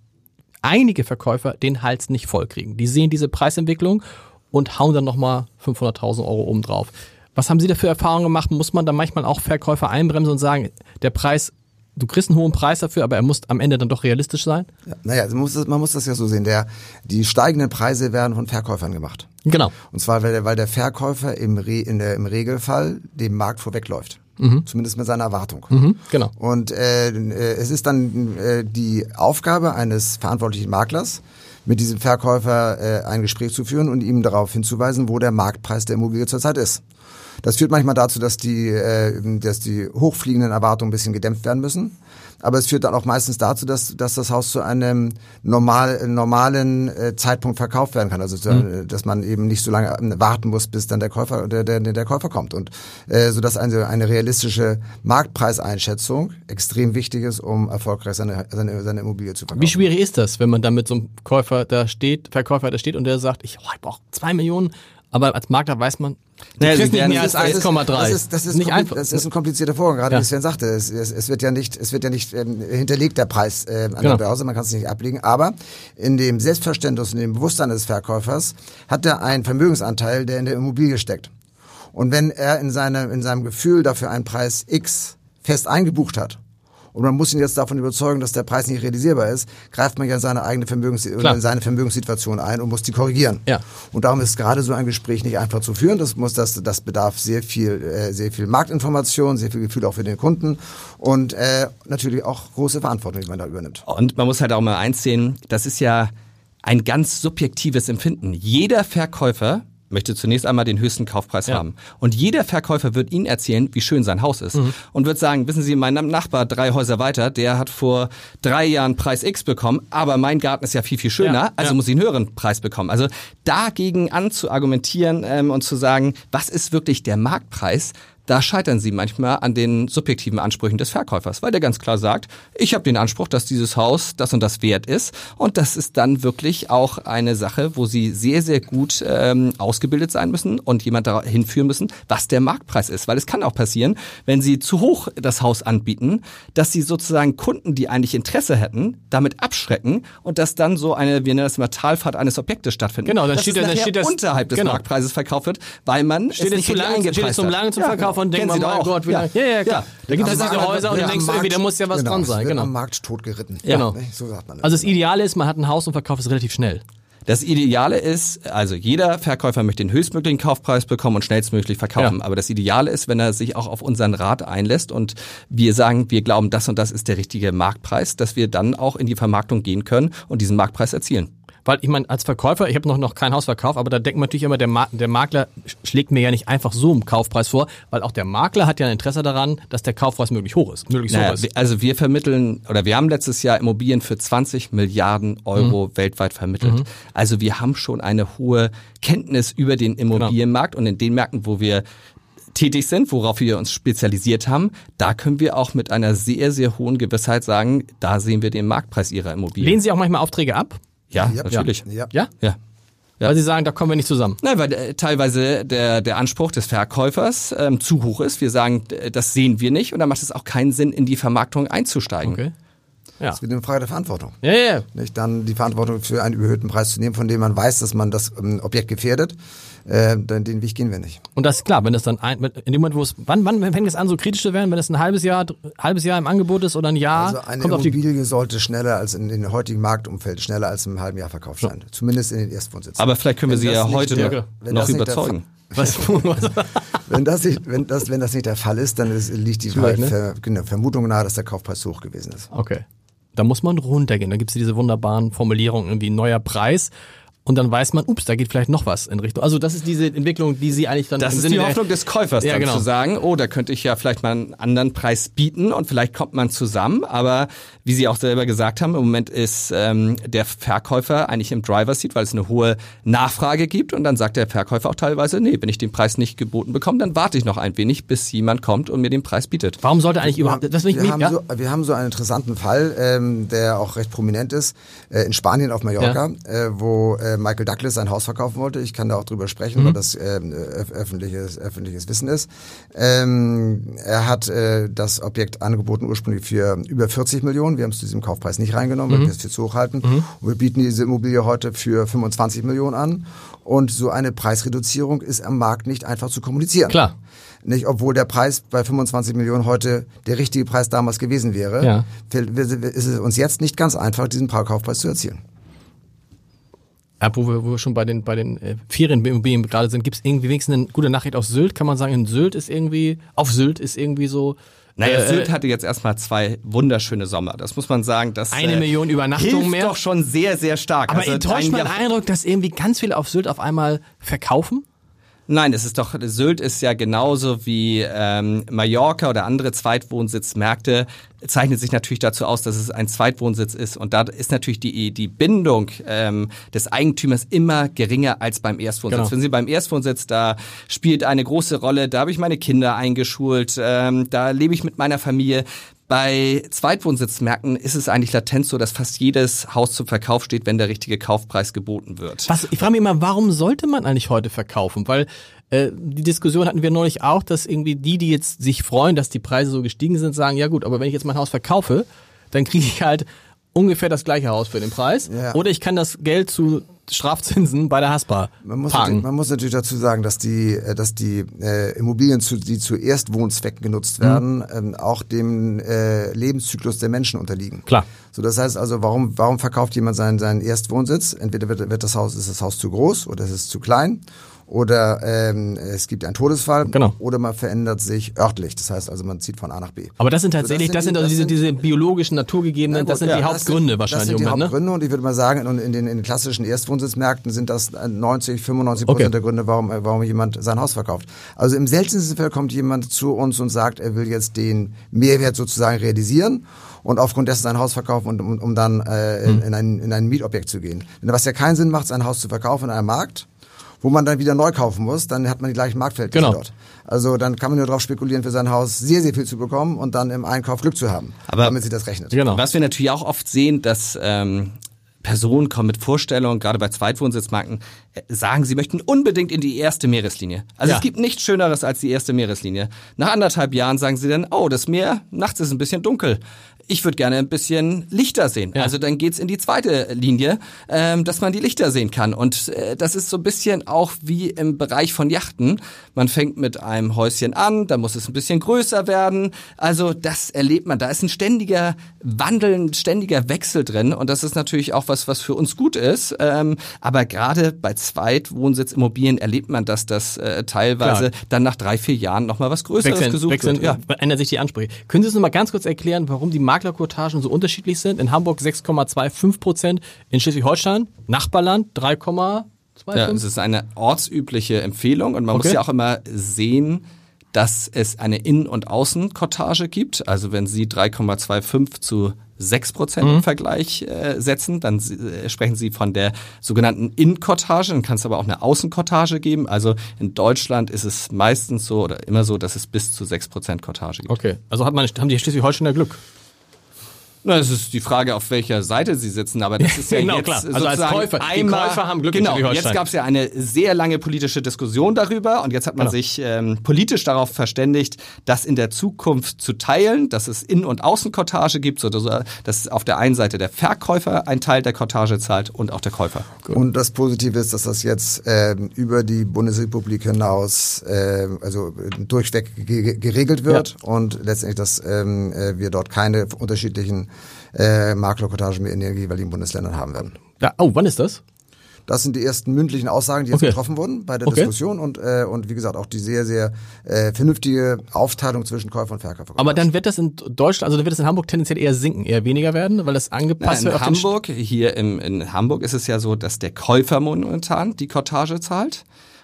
S2: einige Verkäufer den Hals nicht voll kriegen. Die sehen diese Preisentwicklung und hauen dann nochmal 500.000 Euro oben drauf. Was haben Sie da für Erfahrungen gemacht? Muss man da manchmal auch Verkäufer einbremsen und sagen, der Preis, du kriegst einen hohen Preis dafür, aber er muss am Ende dann doch realistisch sein?
S3: Ja, naja, man muss, das, man muss das ja so sehen. Der, die steigenden Preise werden von Verkäufern gemacht.
S2: Genau.
S3: Und zwar, weil der, weil der Verkäufer im, Re, in der, im Regelfall dem Markt vorwegläuft. Mhm. Zumindest mit seiner Erwartung.
S2: Mhm, genau.
S3: Und äh, äh, es ist dann äh, die Aufgabe eines verantwortlichen Maklers, mit diesem Verkäufer äh, ein Gespräch zu führen und ihm darauf hinzuweisen, wo der Marktpreis der Immobilie zurzeit ist. Das führt manchmal dazu, dass die, äh, dass die hochfliegenden Erwartungen ein bisschen gedämpft werden müssen aber es führt dann auch meistens dazu, dass, dass das Haus zu einem normal, normalen äh, Zeitpunkt verkauft werden kann. Also mhm. dass man eben nicht so lange warten muss, bis dann der Käufer, der, der, der Käufer kommt. Und äh, so dass eine, eine realistische Marktpreiseinschätzung extrem wichtig ist, um erfolgreich seine, seine, seine Immobilie zu verkaufen.
S2: Wie schwierig ist das, wenn man dann mit so einem Käufer da steht, Verkäufer da steht und der sagt, ich, oh, ich brauche zwei Millionen, aber als Makler weiß man,
S3: du naja, kriegst nicht mehr als 1,3. Das ist, das ist nicht einfach. Das ist ein komplizierter Vorgang, gerade ja. wie Sven sagte. Es, es, es, wird ja nicht, es wird ja nicht ähm, hinterlegt der Preis äh, an genau. der Börse, man kann es nicht ablegen. Aber in dem Selbstverständnis, in dem Bewusstsein des Verkäufers hat er einen Vermögensanteil, der in der Immobilie steckt. Und wenn er in, seine, in seinem Gefühl dafür einen Preis X fest eingebucht hat und man muss ihn jetzt davon überzeugen, dass der Preis nicht realisierbar ist, greift man ja seine eigene Vermögens seine Vermögenssituation ein und muss die korrigieren.
S2: Ja.
S3: Und darum ist gerade so ein Gespräch nicht einfach zu führen. Das muss das das bedarf sehr viel äh, sehr viel Marktinformation, sehr viel Gefühl auch für den Kunden und äh, natürlich auch große Verantwortung, die man da übernimmt.
S4: Und man muss halt auch mal eins sehen, das ist ja ein ganz subjektives Empfinden. Jeder Verkäufer möchte zunächst einmal den höchsten Kaufpreis ja. haben. Und jeder Verkäufer wird Ihnen erzählen, wie schön sein Haus ist. Mhm. Und wird sagen, wissen Sie, mein Nachbar drei Häuser weiter, der hat vor drei Jahren Preis X bekommen, aber mein Garten ist ja viel, viel schöner, ja. also ja. muss ich einen höheren Preis bekommen. Also dagegen anzuargumentieren ähm, und zu sagen, was ist wirklich der Marktpreis, da scheitern sie manchmal an den subjektiven Ansprüchen des Verkäufers, weil der ganz klar sagt, ich habe den Anspruch, dass dieses Haus das und das wert ist. Und das ist dann wirklich auch eine Sache, wo sie sehr, sehr gut ähm, ausgebildet sein müssen und jemand dahin führen müssen, was der Marktpreis ist. Weil es kann auch passieren, wenn sie zu hoch das Haus anbieten, dass sie sozusagen Kunden, die eigentlich Interesse hätten, damit abschrecken und dass dann so eine, wir nennen das mal Talfahrt eines Objektes stattfindet.
S2: Genau, dann steht, dann steht das
S4: unterhalb des genau. Marktpreises verkauft wird, weil man
S2: steht es nicht zu lange, steht es zum lange zum Verkauf und denkt man, mein Gott, wie ja. ja, ja, klar. Da gibt es diese Häuser und du denkst irgendwie, da muss ja was
S3: genau,
S2: dran sein.
S3: Genau. am Markt totgeritten.
S2: Ja. Genau. So sagt man das. Also das Ideale ist, man hat ein Haus und verkauft es relativ schnell.
S4: Das Ideale ist, also jeder Verkäufer möchte den höchstmöglichen Kaufpreis bekommen und schnellstmöglich verkaufen. Ja. Aber das Ideale ist, wenn er sich auch auf unseren Rat einlässt und wir sagen, wir glauben, das und das ist der richtige Marktpreis, dass wir dann auch in die Vermarktung gehen können und diesen Marktpreis erzielen.
S2: Weil ich meine, als Verkäufer, ich habe noch, noch kein Haus verkauft, aber da denkt man natürlich immer, der, Ma der Makler schlägt mir ja nicht einfach so einen Kaufpreis vor, weil auch der Makler hat ja ein Interesse daran, dass der Kaufpreis möglichst hoch ist. Möglichst
S4: naja, hoch ist. Also wir vermitteln, oder wir haben letztes Jahr Immobilien für 20 Milliarden Euro mhm. weltweit vermittelt. Mhm. Also wir haben schon eine hohe Kenntnis über den genau. Immobilienmarkt genau. und in den Märkten, wo wir tätig sind, worauf wir uns spezialisiert haben, da können wir auch mit einer sehr, sehr hohen Gewissheit sagen, da sehen wir den Marktpreis Ihrer Immobilien.
S2: Lehnen Sie auch manchmal Aufträge ab?
S4: Ja, ja natürlich.
S2: Ja. ja?
S4: Ja.
S2: Ja. Weil Sie sagen, da kommen wir nicht zusammen.
S4: Nein, weil äh, teilweise der, der Anspruch des Verkäufers ähm, zu hoch ist. Wir sagen, das sehen wir nicht und dann macht es auch keinen Sinn, in die Vermarktung einzusteigen.
S2: Okay.
S3: Ja. Das wird eine Frage der Verantwortung.
S2: Ja, ja.
S3: Nicht dann die Verantwortung für einen überhöhten Preis zu nehmen, von dem man weiß, dass man das ähm, Objekt gefährdet. Äh, den Weg gehen wir nicht.
S2: Und das ist klar, wenn das dann ein, in dem Moment, wo es, wann, wann fängt es an, so kritisch zu werden, wenn es ein halbes Jahr, halbes Jahr im Angebot ist oder ein Jahr?
S3: Also eine kommt Immobilie sollte schneller als in, in dem heutigen Marktumfeld schneller als im halben Jahr verkauft sein. Ja. Zumindest in den Erstwohnsitzen.
S4: Aber vielleicht können wir wenn Sie ja heute noch, noch überzeugen.
S3: Was, wenn, das nicht, wenn, das, wenn das nicht der Fall ist, dann ist, liegt die ne? Ver, genau, Vermutung nahe, dass der Kaufpreis hoch gewesen ist.
S2: Okay. Da muss man runtergehen. Da gibt es diese wunderbaren Formulierungen, irgendwie neuer Preis und dann weiß man, ups, da geht vielleicht noch was in Richtung. Also das ist diese Entwicklung, die Sie eigentlich dann
S4: Das ist Sinne die Hoffnung des Käufers, ja, dann genau. zu sagen, oh, da könnte ich ja vielleicht mal einen anderen Preis bieten und vielleicht kommt man zusammen. Aber wie Sie auch selber gesagt haben, im Moment ist ähm, der Verkäufer eigentlich im Driver Seat, weil es eine hohe Nachfrage gibt und dann sagt der Verkäufer auch teilweise, nee, wenn ich den Preis nicht geboten bekomme, dann warte ich noch ein wenig, bis jemand kommt und mir den Preis bietet.
S2: Warum sollte eigentlich überhaupt?
S3: Das wir, haben ja? so, wir haben so einen interessanten Fall, ähm, der auch recht prominent ist, äh, in Spanien auf Mallorca, ja. äh, wo äh, Michael Douglas sein Haus verkaufen wollte. Ich kann da auch drüber sprechen, mhm. weil das äh, öffentliches, öffentliches Wissen ist. Ähm, er hat äh, das Objekt angeboten ursprünglich für über 40 Millionen. Wir haben es zu diesem Kaufpreis nicht reingenommen, mhm. weil wir es für zu hoch halten. Mhm. Und wir bieten diese Immobilie heute für 25 Millionen an. Und so eine Preisreduzierung ist am Markt nicht einfach zu kommunizieren.
S2: Klar.
S3: Nicht, obwohl der Preis bei 25 Millionen heute der richtige Preis damals gewesen wäre, ja. ist es uns jetzt nicht ganz einfach, diesen Kaufpreis zu erzielen.
S2: Ja, wo wir, wo wir schon bei den, bei den äh, Ferienimmobilien gerade sind, gibt es irgendwie wenigstens eine gute Nachricht aus Sylt? Kann man sagen, in Sylt ist irgendwie, auf Sylt ist irgendwie so.
S4: Naja, äh, Sylt hatte jetzt erstmal zwei wunderschöne Sommer. Das muss man sagen. Das,
S2: eine äh, Million Übernachtungen mehr.
S4: doch schon sehr, sehr stark.
S2: Aber also enttäuscht man den Eindruck, dass irgendwie ganz viele auf Sylt auf einmal verkaufen?
S4: Nein, es ist doch, Sylt ist ja genauso wie ähm, Mallorca oder andere Zweitwohnsitzmärkte, zeichnet sich natürlich dazu aus, dass es ein Zweitwohnsitz ist. Und da ist natürlich die, die Bindung ähm, des Eigentümers immer geringer als beim Erstwohnsitz. Genau. Wenn Sie beim Erstwohnsitz, da spielt eine große Rolle, da habe ich meine Kinder eingeschult, ähm, da lebe ich mit meiner Familie. Bei Zweitwohnsitzmärkten ist es eigentlich latent so, dass fast jedes Haus zum Verkauf steht, wenn der richtige Kaufpreis geboten wird.
S2: Was, ich frage mich immer, warum sollte man eigentlich heute verkaufen? Weil äh, die Diskussion hatten wir neulich auch, dass irgendwie die, die jetzt sich freuen, dass die Preise so gestiegen sind, sagen, ja gut, aber wenn ich jetzt mein Haus verkaufe, dann kriege ich halt ungefähr das gleiche Haus für den Preis. Ja. Oder ich kann das Geld zu Strafzinsen bei der Haspa
S3: man muss. Man muss natürlich dazu sagen, dass die, äh, dass die äh, Immobilien, zu, die zu Erstwohnzwecken genutzt mhm. werden, mhm. ähm, auch dem äh, Lebenszyklus der Menschen unterliegen.
S2: Klar.
S3: So, das heißt also, warum, warum verkauft jemand seinen, seinen Erstwohnsitz? Entweder wird, wird das Haus, ist das Haus zu groß oder ist es zu klein oder ähm, es gibt einen Todesfall
S2: genau.
S3: oder man verändert sich örtlich. Das heißt also, man zieht von A nach B.
S2: Aber das sind tatsächlich, so, das, sind, das sind also diese, diese biologischen, naturgegebenen, das sind ja, die Hauptgründe
S3: sind,
S2: wahrscheinlich.
S3: Das sind die ne? Hauptgründe ne? und ich würde mal sagen, in, in, den, in den klassischen Erstwohnsitzmärkten sind das 90, 95 Prozent okay. der Gründe, warum, warum jemand sein Haus verkauft. Also im seltensten Fall kommt jemand zu uns und sagt, er will jetzt den Mehrwert sozusagen realisieren und aufgrund dessen sein Haus verkaufen, und, um, um dann äh, in, hm. in, ein, in ein Mietobjekt zu gehen. Was ja keinen Sinn macht, sein Haus zu verkaufen in einem Markt, wo man dann wieder neu kaufen muss, dann hat man die gleichen Marktfelder
S2: genau.
S3: dort. Also dann kann man nur darauf spekulieren, für sein Haus sehr, sehr viel zu bekommen und dann im Einkauf Glück zu haben,
S4: Aber
S3: damit sich das rechnet.
S4: Genau. Was wir natürlich auch oft sehen, dass ähm, Personen kommen mit Vorstellungen, gerade bei Zweitwohnsitzmarken, äh, sagen, sie möchten unbedingt in die erste Meereslinie. Also ja. es gibt nichts Schöneres als die erste Meereslinie. Nach anderthalb Jahren sagen sie dann, oh, das Meer, nachts ist ein bisschen dunkel ich würde gerne ein bisschen Lichter sehen. Ja. Also dann geht's in die zweite Linie, ähm, dass man die Lichter sehen kann. Und äh, das ist so ein bisschen auch wie im Bereich von Yachten. Man fängt mit einem Häuschen an, dann muss es ein bisschen größer werden. Also das erlebt man. Da ist ein ständiger Wandel, ein ständiger Wechsel drin. Und das ist natürlich auch was, was für uns gut ist. Ähm, aber gerade bei Zweitwohnsitzimmobilien erlebt man, dass das äh, teilweise Klar. dann nach drei, vier Jahren nochmal was Größeres wechseln, gesucht
S2: wechseln, wird. Ja. Ändert sich die Ansprüche. Können Sie uns noch mal ganz kurz erklären, warum die Markt Maklerquotagen so unterschiedlich sind. In Hamburg 6,25 Prozent, in Schleswig-Holstein, Nachbarland 3,25.
S4: Ja, es ist eine ortsübliche Empfehlung und man okay. muss ja auch immer sehen, dass es eine Innen- und Außenkortage gibt. Also wenn Sie 3,25 zu 6 Prozent mhm. im Vergleich äh, setzen, dann äh, sprechen Sie von der sogenannten Innenkortage. Dann kann es aber auch eine Außenkortage geben. Also in Deutschland ist es meistens so oder immer so, dass es bis zu 6 Prozent Kortage gibt.
S2: Okay, also hat man, haben die Schleswig-Holsteiner Glück.
S4: Na, es ist die Frage, auf welcher Seite Sie sitzen, aber das ist ja
S2: Genau,
S4: jetzt
S2: klar. Also als Käufer. Die
S4: einmal,
S2: Käufer haben Glück
S4: genau, jetzt gab es ja eine sehr lange politische Diskussion darüber und jetzt hat man
S2: Genau.
S4: sich ähm, politisch darauf verständigt, das in der Zukunft zu teilen, dass es Innen- und Außenkortage gibt, so dass auf der einen Seite der Verkäufer einen Teil der Kortage zahlt und auch der Käufer.
S3: Und das Positive ist, dass das jetzt ähm, über die Bundesrepublik hinaus äh, also äh, durchweg ge geregelt wird und letztendlich, dass ähm, äh, wir dort keine unterschiedlichen äh, mehr in den jeweiligen Bundesländern haben werden.
S2: Ja, oh, wann ist das?
S3: Das sind die ersten mündlichen Aussagen, die jetzt
S2: Okay.
S3: getroffen wurden bei der
S2: Okay.
S3: Diskussion und, äh, und wie gesagt auch die sehr, sehr äh, vernünftige Aufteilung zwischen Käufer und Verkäufer.
S2: Aber dann wird das in Deutschland, also dann wird das in Hamburg tendenziell eher sinken, eher weniger werden, weil das angepasst
S4: in
S2: wird den
S4: Hamburg, hier im, in Hamburg ist es ja so, dass der Käufer momentan die Kortage zahlt.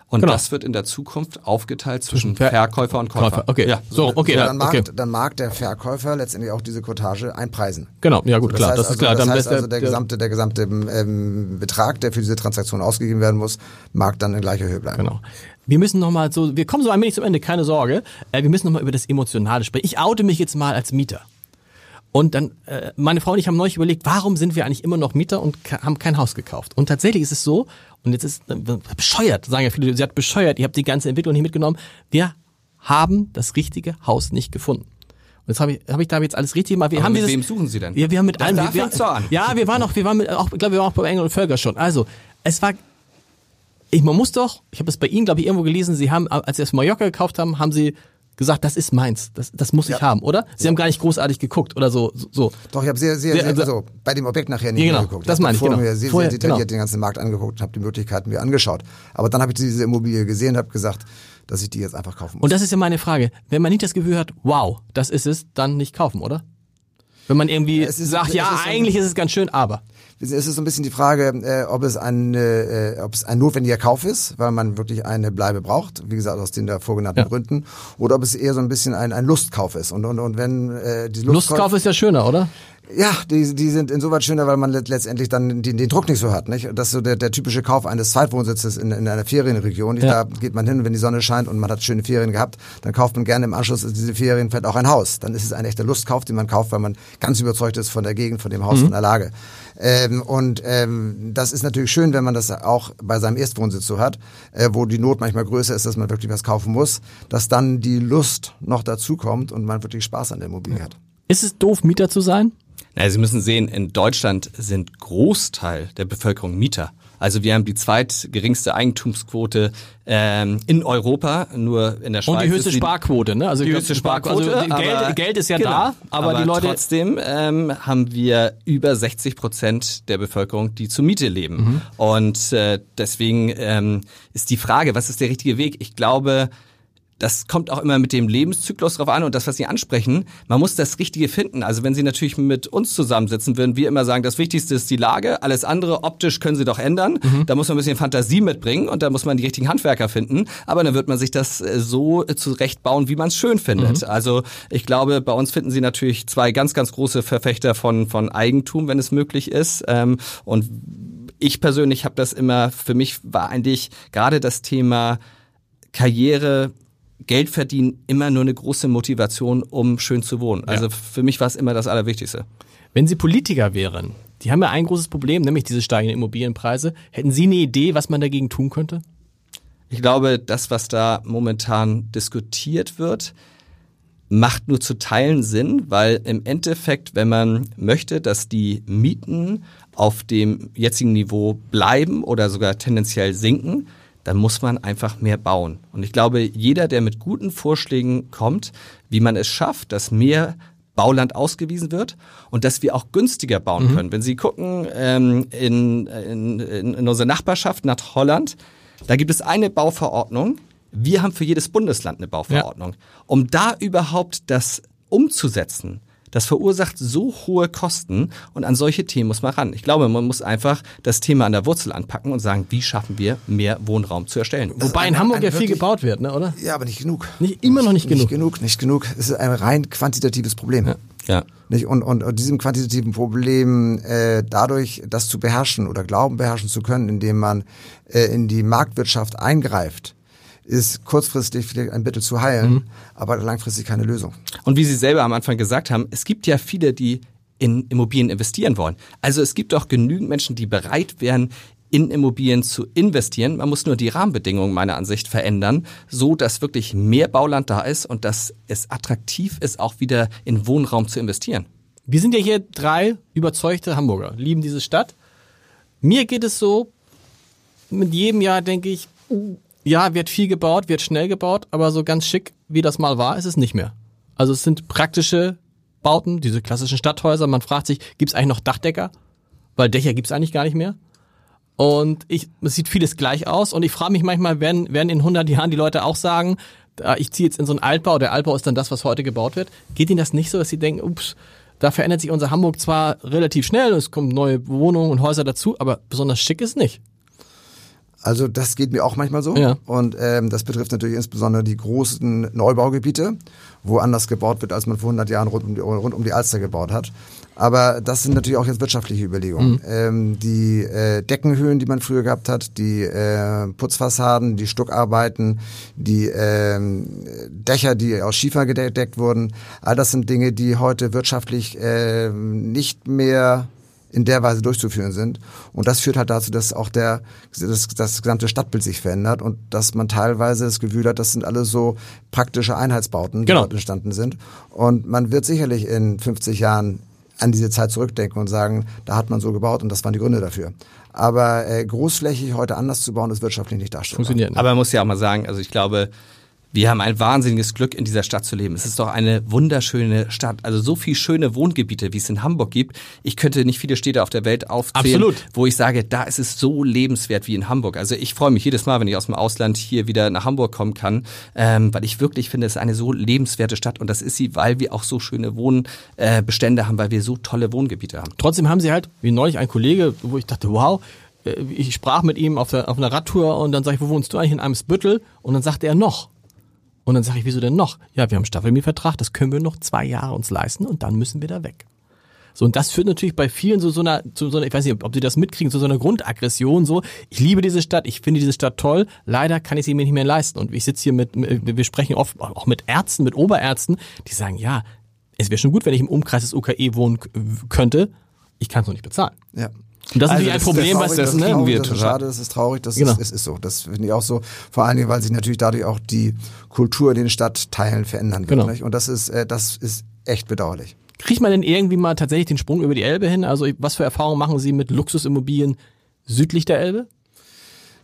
S4: Und
S2: Genau.
S4: das wird in der Zukunft aufgeteilt zwischen
S2: Ver-
S4: Verkäufer und Käufer.
S2: Käufer. Okay,
S4: Ja.
S2: so, okay,
S3: so,
S2: ja,
S3: dann, mag,
S2: okay.
S3: dann mag der Verkäufer letztendlich auch diese Kortage einpreisen.
S2: Genau, ja gut,
S3: Das
S2: klar,
S3: heißt
S2: das ist
S3: also,
S2: klar.
S3: Das
S2: Dann
S3: heißt also, der
S2: der-
S3: gesamte, der gesamte ähm, Betrag, der für diese Transaktion ausgegeben werden muss, mag dann in gleicher Höhe bleiben.
S2: Genau. Wir müssen noch mal so, wir kommen so ein wenig zum Ende, keine Sorge. Äh, wir müssen noch mal über das Emotionale sprechen. Ich oute mich jetzt mal als Mieter. Und dann, äh, meine Frau und ich haben neulich überlegt, warum sind wir eigentlich immer noch Mieter und haben kein Haus gekauft? Und tatsächlich ist es so, und jetzt ist äh, bescheuert, sagen ja viele, sie hat bescheuert, ihr habt die ganze Entwicklung nicht mitgenommen. Wir haben das richtige Haus nicht gefunden. Und jetzt habe ich, habe ich da jetzt alles richtig gemacht. Wir
S4: Aber
S2: haben
S4: mit
S2: dieses,
S4: wem suchen Sie denn?
S2: Wir, wir haben mit
S4: Da-
S2: allen.
S4: da
S2: wir,
S4: an.
S2: Ja, wir waren auch, wir waren mit, auch, ich glaube, wir waren auch bei Engel und Völker schon. Also, es war ich, man muss doch, ich habe es bei Ihnen, glaube ich, irgendwo gelesen, Sie haben, als Sie das Mallorca gekauft haben, haben Sie gesagt, das ist meins, das, das muss ich
S3: Ja.
S2: haben, oder? Sie haben gar nicht großartig geguckt oder so. so- so.
S3: Doch, ich habe sehr, sehr,
S2: Sehr-
S3: sehr, also bei dem Objekt nachher nicht
S2: Ja, genau.
S3: geguckt.
S2: Das
S3: Ich
S2: meine
S3: habe
S2: ich, genau.
S3: mir sehr,
S2: Vorher,
S3: sehr detailliert
S2: genau.
S3: den ganzen Markt angeguckt und habe die Möglichkeiten mir angeschaut. Aber dann habe ich diese Immobilie gesehen und habe gesagt, dass ich die jetzt einfach kaufen muss.
S2: Und das ist ja meine Frage. Wenn man nicht das Gefühl hat, wow, das ist es, dann nicht kaufen, oder? Wenn man irgendwie
S3: Es ist-
S2: sagt, ja,
S3: ist so-
S2: eigentlich ist es ganz schön, aber.
S3: Es ist so ein bisschen die Frage, äh, ob es ein, äh, ob es ein notwendiger Kauf ist, weil man wirklich eine Bleibe braucht, wie gesagt aus den da vorgenannten
S2: Ja.
S3: Gründen, oder ob es eher so ein bisschen ein, ein Lustkauf ist. Und, und, und wenn äh, die
S2: Lustkauf ist ja schöner, oder?
S3: Ja, die, die sind insoweit schöner, weil man let- letztendlich dann den, den Druck nicht so hat. Nicht? Das ist so der, der typische Kauf eines Zweitwohnsitzes in, in einer Ferienregion. Nicht?
S2: Ja.
S3: Da geht man hin, wenn die Sonne scheint und man hat schöne Ferien gehabt, dann kauft man gerne im Anschluss an diese Ferien vielleicht auch ein Haus. Dann ist es ein echter Lustkauf, den man kauft, weil man ganz überzeugt ist von der Gegend, von dem Haus, von der Lage. Ähm, und ähm, das ist natürlich schön, wenn man das auch bei seinem Erstwohnsitz so hat, äh, wo die Not manchmal größer ist, dass man wirklich was kaufen muss, dass dann die Lust noch dazukommt und man wirklich Spaß an der Immobilie hat.
S2: Ist es doof, Mieter zu sein?
S4: Naja, Sie müssen sehen, in Deutschland sind Großteil der Bevölkerung Mieter. Also wir haben die zweitgeringste Eigentumsquote ähm, in Europa, nur in der Schweiz.
S2: Und die höchste
S4: ist
S2: Sparquote, ne? Also
S4: die höchste Sparquote.
S2: Also die
S4: aber-
S2: Geld, Geld ist ja
S4: genau.
S2: da, aber, die Leute.
S4: Trotzdem ähm, haben wir über 60 Prozent der Bevölkerung, die zur Miete leben.
S2: Mhm.
S4: Und äh, deswegen ähm, ist die Frage, was ist der richtige Weg? Ich glaube, das kommt auch immer mit dem Lebenszyklus drauf an und das, was Sie ansprechen, man muss das Richtige finden. Also wenn Sie natürlich mit uns zusammensitzen, würden wir immer sagen, das Wichtigste ist die Lage, alles andere optisch können Sie doch ändern. Da muss man ein bisschen Fantasie mitbringen und da muss man die richtigen Handwerker finden. Aber dann wird man sich das äh, so äh, zurechtbauen, wie man es schön findet. Also ich glaube, bei uns finden Sie natürlich zwei ganz, ganz große Verfechter von, von Eigentum, wenn es möglich ist. Ähm, und ich persönlich habe das immer, für mich war eigentlich gerade das Thema Karriere, Geld verdienen immer nur eine große Motivation, um schön zu wohnen. Also für mich war es immer das Allerwichtigste.
S2: Wenn Sie Politiker wären, die haben ja ein großes Problem, nämlich diese steigenden Immobilienpreise. Hätten Sie eine Idee, was man dagegen tun könnte?
S4: Ich glaube, das, was da momentan diskutiert wird, macht nur zu Teilen Sinn, weil im Endeffekt, wenn man möchte, dass die Mieten auf dem jetzigen Niveau bleiben oder sogar tendenziell sinken, dann muss man einfach mehr bauen. Und ich glaube, jeder, der mit guten Vorschlägen kommt, wie man es schafft, dass mehr Bauland ausgewiesen wird und dass wir auch günstiger bauen können. Wenn Sie gucken ähm, in, in, in unsere Nachbarschaft nach Holland, da gibt es eine Bauverordnung. Wir haben für jedes Bundesland eine Bauverordnung. Um da überhaupt das umzusetzen, das verursacht so hohe Kosten und an solche Themen muss man ran. Ich glaube, man muss einfach das Thema an der Wurzel anpacken und sagen, wie schaffen wir mehr Wohnraum zu erstellen.
S2: Wobei in
S3: ein-
S2: Hamburg
S3: ein
S2: ja viel gebaut wird, ne, oder?
S3: Ja, aber nicht genug.
S2: Nicht, immer noch nicht genug.
S3: Nicht genug, nicht genug. Es ist ein rein quantitatives Problem.
S4: Ja.
S3: Nicht? Und, und, und diesem quantitativen Problem äh, dadurch, das zu beherrschen oder glauben beherrschen zu können, indem man äh, in die Marktwirtschaft eingreift, ist kurzfristig vielleicht ein Mittel zu heilen,
S2: Mhm.
S3: aber langfristig keine Lösung.
S4: Und wie Sie selber am Anfang gesagt haben, es gibt ja viele, die in Immobilien investieren wollen. Also es gibt doch genügend Menschen, die bereit wären, in Immobilien zu investieren. Man muss nur die Rahmenbedingungen meiner Ansicht verändern, so dass wirklich mehr Bauland da ist und dass es attraktiv ist, auch wieder in Wohnraum zu investieren.
S2: Wir sind ja hier drei überzeugte Hamburger, lieben diese Stadt. Mir geht es so, mit jedem Jahr denke ich, ja, wird viel gebaut, wird schnell gebaut, aber so ganz schick, wie das mal war, ist es nicht mehr. Also es sind praktische Bauten, diese klassischen Stadthäuser. Man fragt sich, gibt es eigentlich noch Dachdecker? Weil Dächer gibt es eigentlich gar nicht mehr. Und ich, es sieht vieles gleich aus. Und ich frage mich manchmal, werden, werden in 100 Jahren die Leute auch sagen, ich ziehe jetzt in so einen Altbau, der Altbau ist dann das, was heute gebaut wird. Geht ihnen das nicht so, dass sie denken, ups, da verändert sich unser Hamburg zwar relativ schnell, es kommen neue Wohnungen und Häuser dazu, aber besonders schick ist nicht.
S3: Also das geht mir auch manchmal so.
S2: Ja.
S3: Und ähm, das betrifft natürlich insbesondere die großen Neubaugebiete, wo anders gebaut wird, als man vor 100 Jahren rund um die, rund um die Alster gebaut hat. Aber das sind natürlich auch jetzt wirtschaftliche Überlegungen. Mhm. Ähm, die äh, Deckenhöhen, die man früher gehabt hat, die äh, Putzfassaden, die Stuckarbeiten, die äh, Dächer, die aus Schiefer gedeckt wurden, all das sind Dinge, die heute wirtschaftlich äh, nicht mehr in der Weise durchzuführen sind. Und das führt halt dazu, dass auch der, das, das gesamte Stadtbild sich verändert und dass man teilweise das Gefühl hat, das sind alles so praktische Einheitsbauten, die
S2: Genau.
S3: dort entstanden sind. Und man wird sicherlich in 50 Jahren an diese Zeit zurückdenken und sagen, da hat man so gebaut und das waren die Gründe dafür. Aber äh, großflächig heute anders zu bauen, ist wirtschaftlich nicht darstellbar.
S2: Funktioniert nicht.
S4: Aber man muss ja auch mal sagen, also ich glaube, wir haben ein wahnsinniges Glück, in dieser Stadt zu leben. Es ist doch eine wunderschöne Stadt. Also so viel schöne Wohngebiete, wie es in Hamburg gibt. Ich könnte nicht viele Städte auf der Welt aufzählen,
S2: Absolut.
S4: wo ich sage, da ist es so lebenswert wie in Hamburg. Also ich freue mich jedes Mal, wenn ich aus dem Ausland hier wieder nach Hamburg kommen kann, ähm, weil ich wirklich finde, es ist eine so lebenswerte Stadt. Und das ist sie, weil wir auch so schöne Wohnbestände haben, weil wir so tolle Wohngebiete haben.
S2: Trotzdem haben sie halt, wie neulich ein Kollege, wo ich dachte, wow, äh, ich sprach mit ihm auf, der, auf einer Radtour und dann sage ich, wo wohnst du eigentlich in Eimsbüttel? Und dann sagte er noch. Und dann sage ich, wieso denn noch? Ja, wir haben Staffelmietvertrag, das können wir noch zwei Jahre uns leisten und dann müssen wir da weg. So, und das führt natürlich bei vielen so, so einer, zu so einer, ich weiß nicht, ob sie das mitkriegen, zu so einer Grundaggression, so, ich liebe diese Stadt, ich finde diese Stadt toll, leider kann ich sie mir nicht mehr leisten. Und ich sitze hier mit, wir sprechen oft auch mit Ärzten, mit Oberärzten, die sagen, ja, es wäre schon gut, wenn ich im Umkreis des UKE wohnen könnte, ich kann es noch nicht bezahlen.
S3: Ja.
S2: Und das ist
S4: Also
S2: natürlich ein
S4: das ist
S2: Problem, was
S3: das
S2: das,
S3: ist
S2: ne?
S3: traurig,
S4: wir
S3: das ist schade, das ist traurig, das
S2: Genau.
S3: ist, es ist so. Das finde ich auch so. Vor allen Dingen, weil sich natürlich dadurch auch die Kultur in den Stadtteilen verändern wird.
S2: Genau.
S3: Und das ist, äh, das ist echt bedauerlich.
S2: Kriegt man denn irgendwie mal tatsächlich den Sprung über die Elbe hin? Also was für Erfahrungen machen Sie mit Luxusimmobilien südlich der Elbe?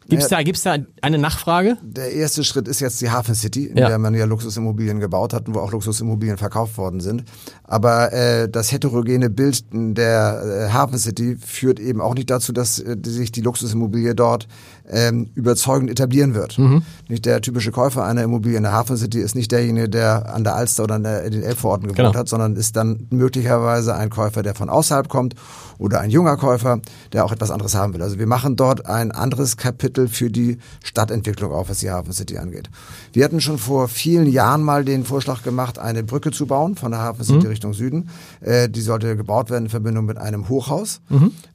S2: Gibt's da, gibt's da eine Nachfrage?
S3: Der erste Schritt ist jetzt die Hafen City, in
S2: Ja.
S3: der man ja Luxusimmobilien gebaut hat und wo auch Luxusimmobilien verkauft worden sind. Aber äh, das heterogene Bild der äh, Hafen City führt eben auch nicht dazu, dass äh, sich die Luxusimmobilie dort ähm, überzeugend etablieren wird. Nicht der typische Käufer einer Immobilie in der Hafen City ist nicht derjenige, der an der Alster oder an der, in den Elbvororten gewohnt
S2: Genau.
S3: hat, sondern ist dann möglicherweise ein Käufer, der von außerhalb kommt oder ein junger Käufer, der auch etwas anderes haben will. Also wir machen dort ein anderes Kapitel für die Stadtentwicklung auf, was die Hafen City angeht. Wir hatten schon vor vielen Jahren mal den Vorschlag gemacht, eine Brücke zu bauen von der Hafen City Richtung Süden. Äh, die sollte gebaut werden in Verbindung mit einem Hochhaus.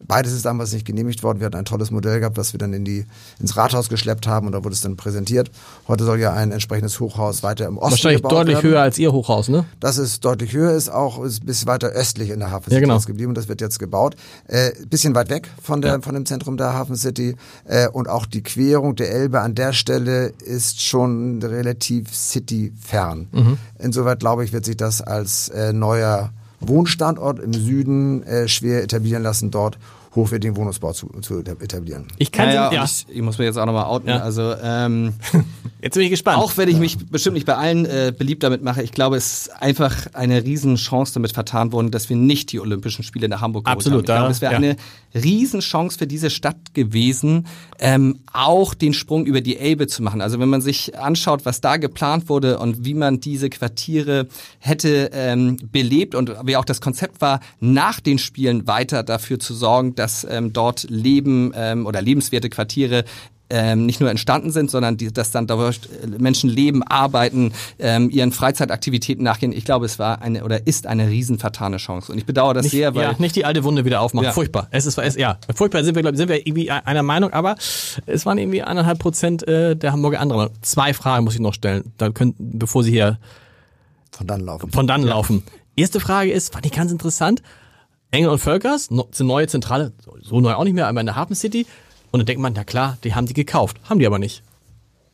S3: Beides ist damals nicht genehmigt worden. Wir hatten ein tolles Modell gehabt, das wir dann in die, ins Rathaus geschleppt haben und da wurde es dann präsentiert. Heute soll ja ein entsprechendes Hochhaus weiter im Osten
S2: Wahrscheinlich
S3: gebaut
S2: deutlich
S3: werden.
S2: höher als Ihr Hochhaus, ne?
S3: Das ist deutlich höher, ist auch ist bis weiter östlich in der Hafen
S2: Ja,
S3: City
S2: genau.
S3: jetzt geblieben. Das wird jetzt gebaut. Äh, bisschen weit weg von, der, von dem Zentrum der Hafen City. Äh, und auch die Querung der Elbe an der Stelle ist schon relativ city-fern.
S2: Mhm.
S3: Insoweit glaube ich, wird sich das als äh, neuer Wohnstandort im Süden äh, schwer etablieren lassen, dort hochwertigen Wohnungsbau zu, zu etablieren.
S2: Ich kann
S4: Naja,
S2: ja,
S4: und ich, ich muss mir jetzt auch nochmal outen.
S2: Ja.
S4: Also ähm,
S2: jetzt bin ich gespannt.
S4: Auch wenn ich mich bestimmt nicht bei allen äh, beliebt damit mache, ich glaube, es ist einfach eine Riesenchance damit vertan worden, dass wir nicht die Olympischen Spiele nach Hamburg geholt
S2: Absolut,
S4: haben. Ich glaube,
S2: da-
S4: es wäre
S2: ja.
S4: eine Riesenchance für diese Stadt gewesen, ähm, auch den Sprung über die Elbe zu machen. Also wenn man sich anschaut, was da geplant wurde und wie man diese Quartiere hätte ähm, belebt und wie auch das Konzept war, nach den Spielen weiter dafür zu sorgen, dass ähm, dort Leben ähm, oder lebenswerte Quartiere ähm, nicht nur entstanden sind, sondern die, dass dann dort äh, Menschen leben, arbeiten, ähm, ihren Freizeitaktivitäten nachgehen. Ich glaube, es war eine oder ist eine riesen vertane Chance. Und ich bedauere das
S2: nicht,
S4: sehr, weil
S2: ja, nicht die alte Wunde wieder aufmachen.
S4: Ja.
S2: Furchtbar. Es ist, es, ja, furchtbar sind wir, glaube ich, sind wir irgendwie einer Meinung, aber es waren irgendwie eineinhalb Prozent äh, der Hamburger anderer Meinung. Zwei Fragen muss ich noch stellen, da können, bevor Sie hier
S3: Von dann laufen.
S2: von dann laufen. Erste Frage ist, fand ich ganz interessant. Engel und Völkers, no, neue Zentrale, so neu auch nicht mehr, aber in der Hafen City. Und dann denkt man, na klar, die haben die gekauft. Haben die aber nicht.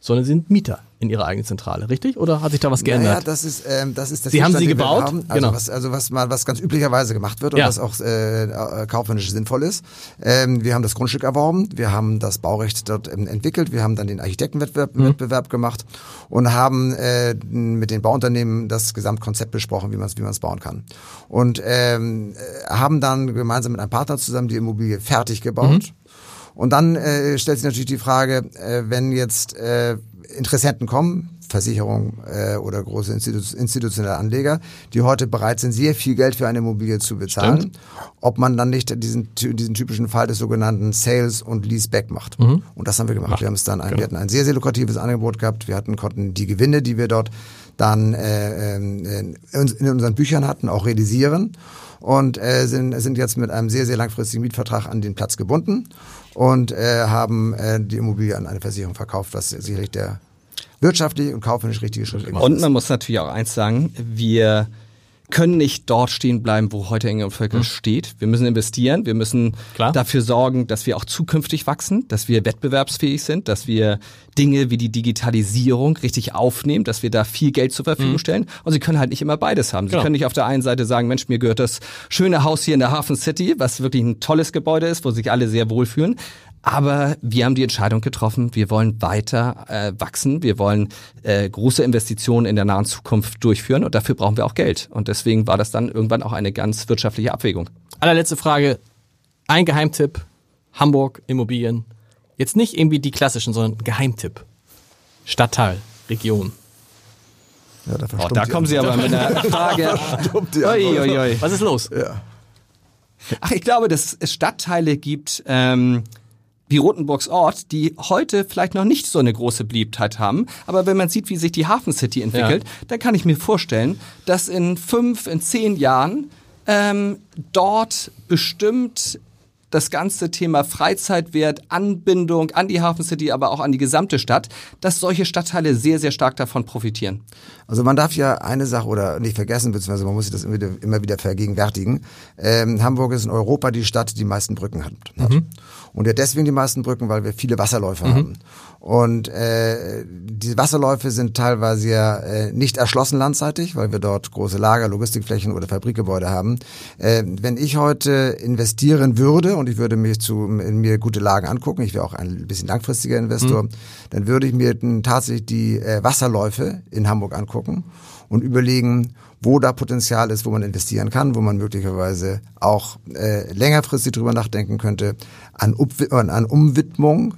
S2: Sondern sie sind Mieter in ihrer eigenen Zentrale, richtig? Oder hat sich da was geändert?
S3: Ja, das ist ähm, das ist der
S2: Sie haben sie gebaut?
S3: Haben. Also
S2: Genau.
S3: was also was mal was ganz üblicherweise gemacht wird und
S2: Ja.
S3: was auch äh, äh, kaufmännisch sinnvoll ist. Ähm, wir haben das Grundstück erworben, wir haben das Baurecht dort ähm, entwickelt, wir haben dann den Architektenwettbewerb
S2: Mhm.
S3: Wettbewerb gemacht und haben äh, mit den Bauunternehmen das Gesamtkonzept besprochen, wie man es wie man es bauen kann. Und ähm, äh, haben dann gemeinsam mit einem Partner zusammen die Immobilie fertig gebaut.
S2: Mhm.
S3: Und dann äh, stellt sich natürlich die Frage, äh, wenn jetzt äh, Interessenten kommen, Versicherungen äh, oder große Institu institutionelle Anleger, die heute bereit sind, sehr viel Geld für eine Immobilie zu bezahlen,
S2: Stimmt.
S3: ob man dann nicht diesen, diesen typischen Fall des sogenannten Sales und Leaseback macht. Und das haben wir gemacht. Wir haben es dann, ein, wir hatten ein sehr, sehr lukratives Angebot gehabt. Wir hatten, konnten die Gewinne, die wir dort dann äh, ähm, in, in unseren Büchern hatten, auch realisieren und äh, sind, sind jetzt mit einem sehr, sehr langfristigen Mietvertrag an den Platz gebunden und äh, haben äh, die Immobilie an eine Versicherung verkauft, was sicherlich der wirtschaftlich und kaufmännisch richtige Schritt gewesen
S4: Und
S3: ist.
S4: man muss natürlich auch eins sagen, wir können nicht dort stehen bleiben, wo heute Engel und Völker steht. Wir müssen investieren, wir müssen
S2: Klar.
S4: dafür sorgen, dass wir auch zukünftig wachsen, dass wir wettbewerbsfähig sind, dass wir Dinge wie die Digitalisierung richtig aufnehmen, dass wir da viel Geld zur Verfügung stellen. Und sie können halt nicht immer beides haben. Sie
S2: Genau.
S4: können nicht auf der einen Seite sagen, Mensch, mir gehört das schöne Haus hier in der Hafen City, was wirklich ein tolles Gebäude ist, wo sich alle sehr wohlfühlen. Aber wir haben die Entscheidung getroffen, wir wollen weiter äh, wachsen, wir wollen äh, große Investitionen in der nahen Zukunft durchführen und dafür brauchen wir auch Geld. Und deswegen war das dann irgendwann auch eine ganz wirtschaftliche Abwägung.
S2: Allerletzte Frage. Ein Geheimtipp. Hamburg, Immobilien. Jetzt nicht irgendwie die klassischen, sondern Geheimtipp. Stadtteil, Region.
S3: Ja, da,
S4: Oh, da kommen Sie aber mit einer Frage. Ui, ui, ui.
S2: Was ist los?
S3: Ja.
S4: Ach, ich glaube, dass es Stadtteile gibt, ähm, wie Rotenburgs Ort, die heute vielleicht noch nicht so eine große Beliebtheit haben. Aber wenn man sieht, wie sich die Hafen City entwickelt, dann kann ich mir vorstellen, dass in fünf, in zehn Jahren ähm, dort bestimmt das ganze Thema Freizeitwert, Anbindung an die Hafen City, aber auch an die gesamte Stadt, dass solche Stadtteile sehr, sehr stark davon profitieren.
S3: Also man darf ja eine Sache oder nicht vergessen, beziehungsweise man muss sich das immer wieder, immer wieder vergegenwärtigen. Ähm, Hamburg ist in Europa die Stadt, die die meisten Brücken hat. hat. Und ja deswegen die meisten Brücken, weil wir viele Wasserläufe haben. Und äh, diese Wasserläufe sind teilweise ja äh, nicht erschlossen landseitig, weil wir dort große Lager, Logistikflächen oder Fabrikgebäude haben. Äh, wenn ich heute investieren würde und ich würde mich zu in mir gute Lagen angucken, ich wäre auch ein bisschen langfristiger Investor, dann würde ich mir tatsächlich die äh, Wasserläufe in Hamburg angucken und überlegen, wo da Potenzial ist, wo man investieren kann, wo man möglicherweise auch äh, längerfristig drüber nachdenken könnte, an, Upwi äh, an Umwidmung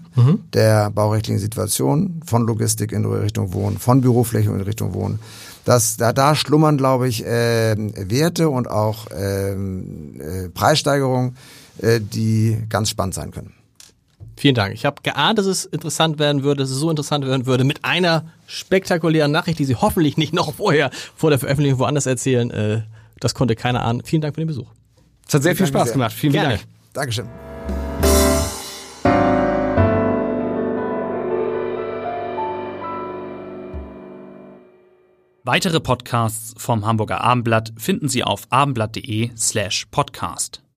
S3: der baurechtlichen Situation von Logistik in Richtung Wohnen, von Bürofläche in Richtung Wohnen. Das, da, da schlummern, glaube ich, ähm, Werte und auch ähm, äh, Preissteigerungen, äh, die ganz spannend sein können.
S2: Vielen Dank. Ich habe geahnt, dass es interessant werden würde, dass es so interessant werden würde, mit einer spektakulären Nachricht, die Sie hoffentlich nicht noch vorher vor der Veröffentlichung woanders erzählen. Äh, das konnte keiner ahnen. Vielen Dank für den Besuch.
S4: Es hat sehr viel Spaß
S3: sehr.
S4: gemacht. Vielen
S2: Gerne.
S4: Dank.
S3: Dankeschön.
S1: Weitere Podcasts vom Hamburger Abendblatt finden Sie auf abendblatt.de slash podcast.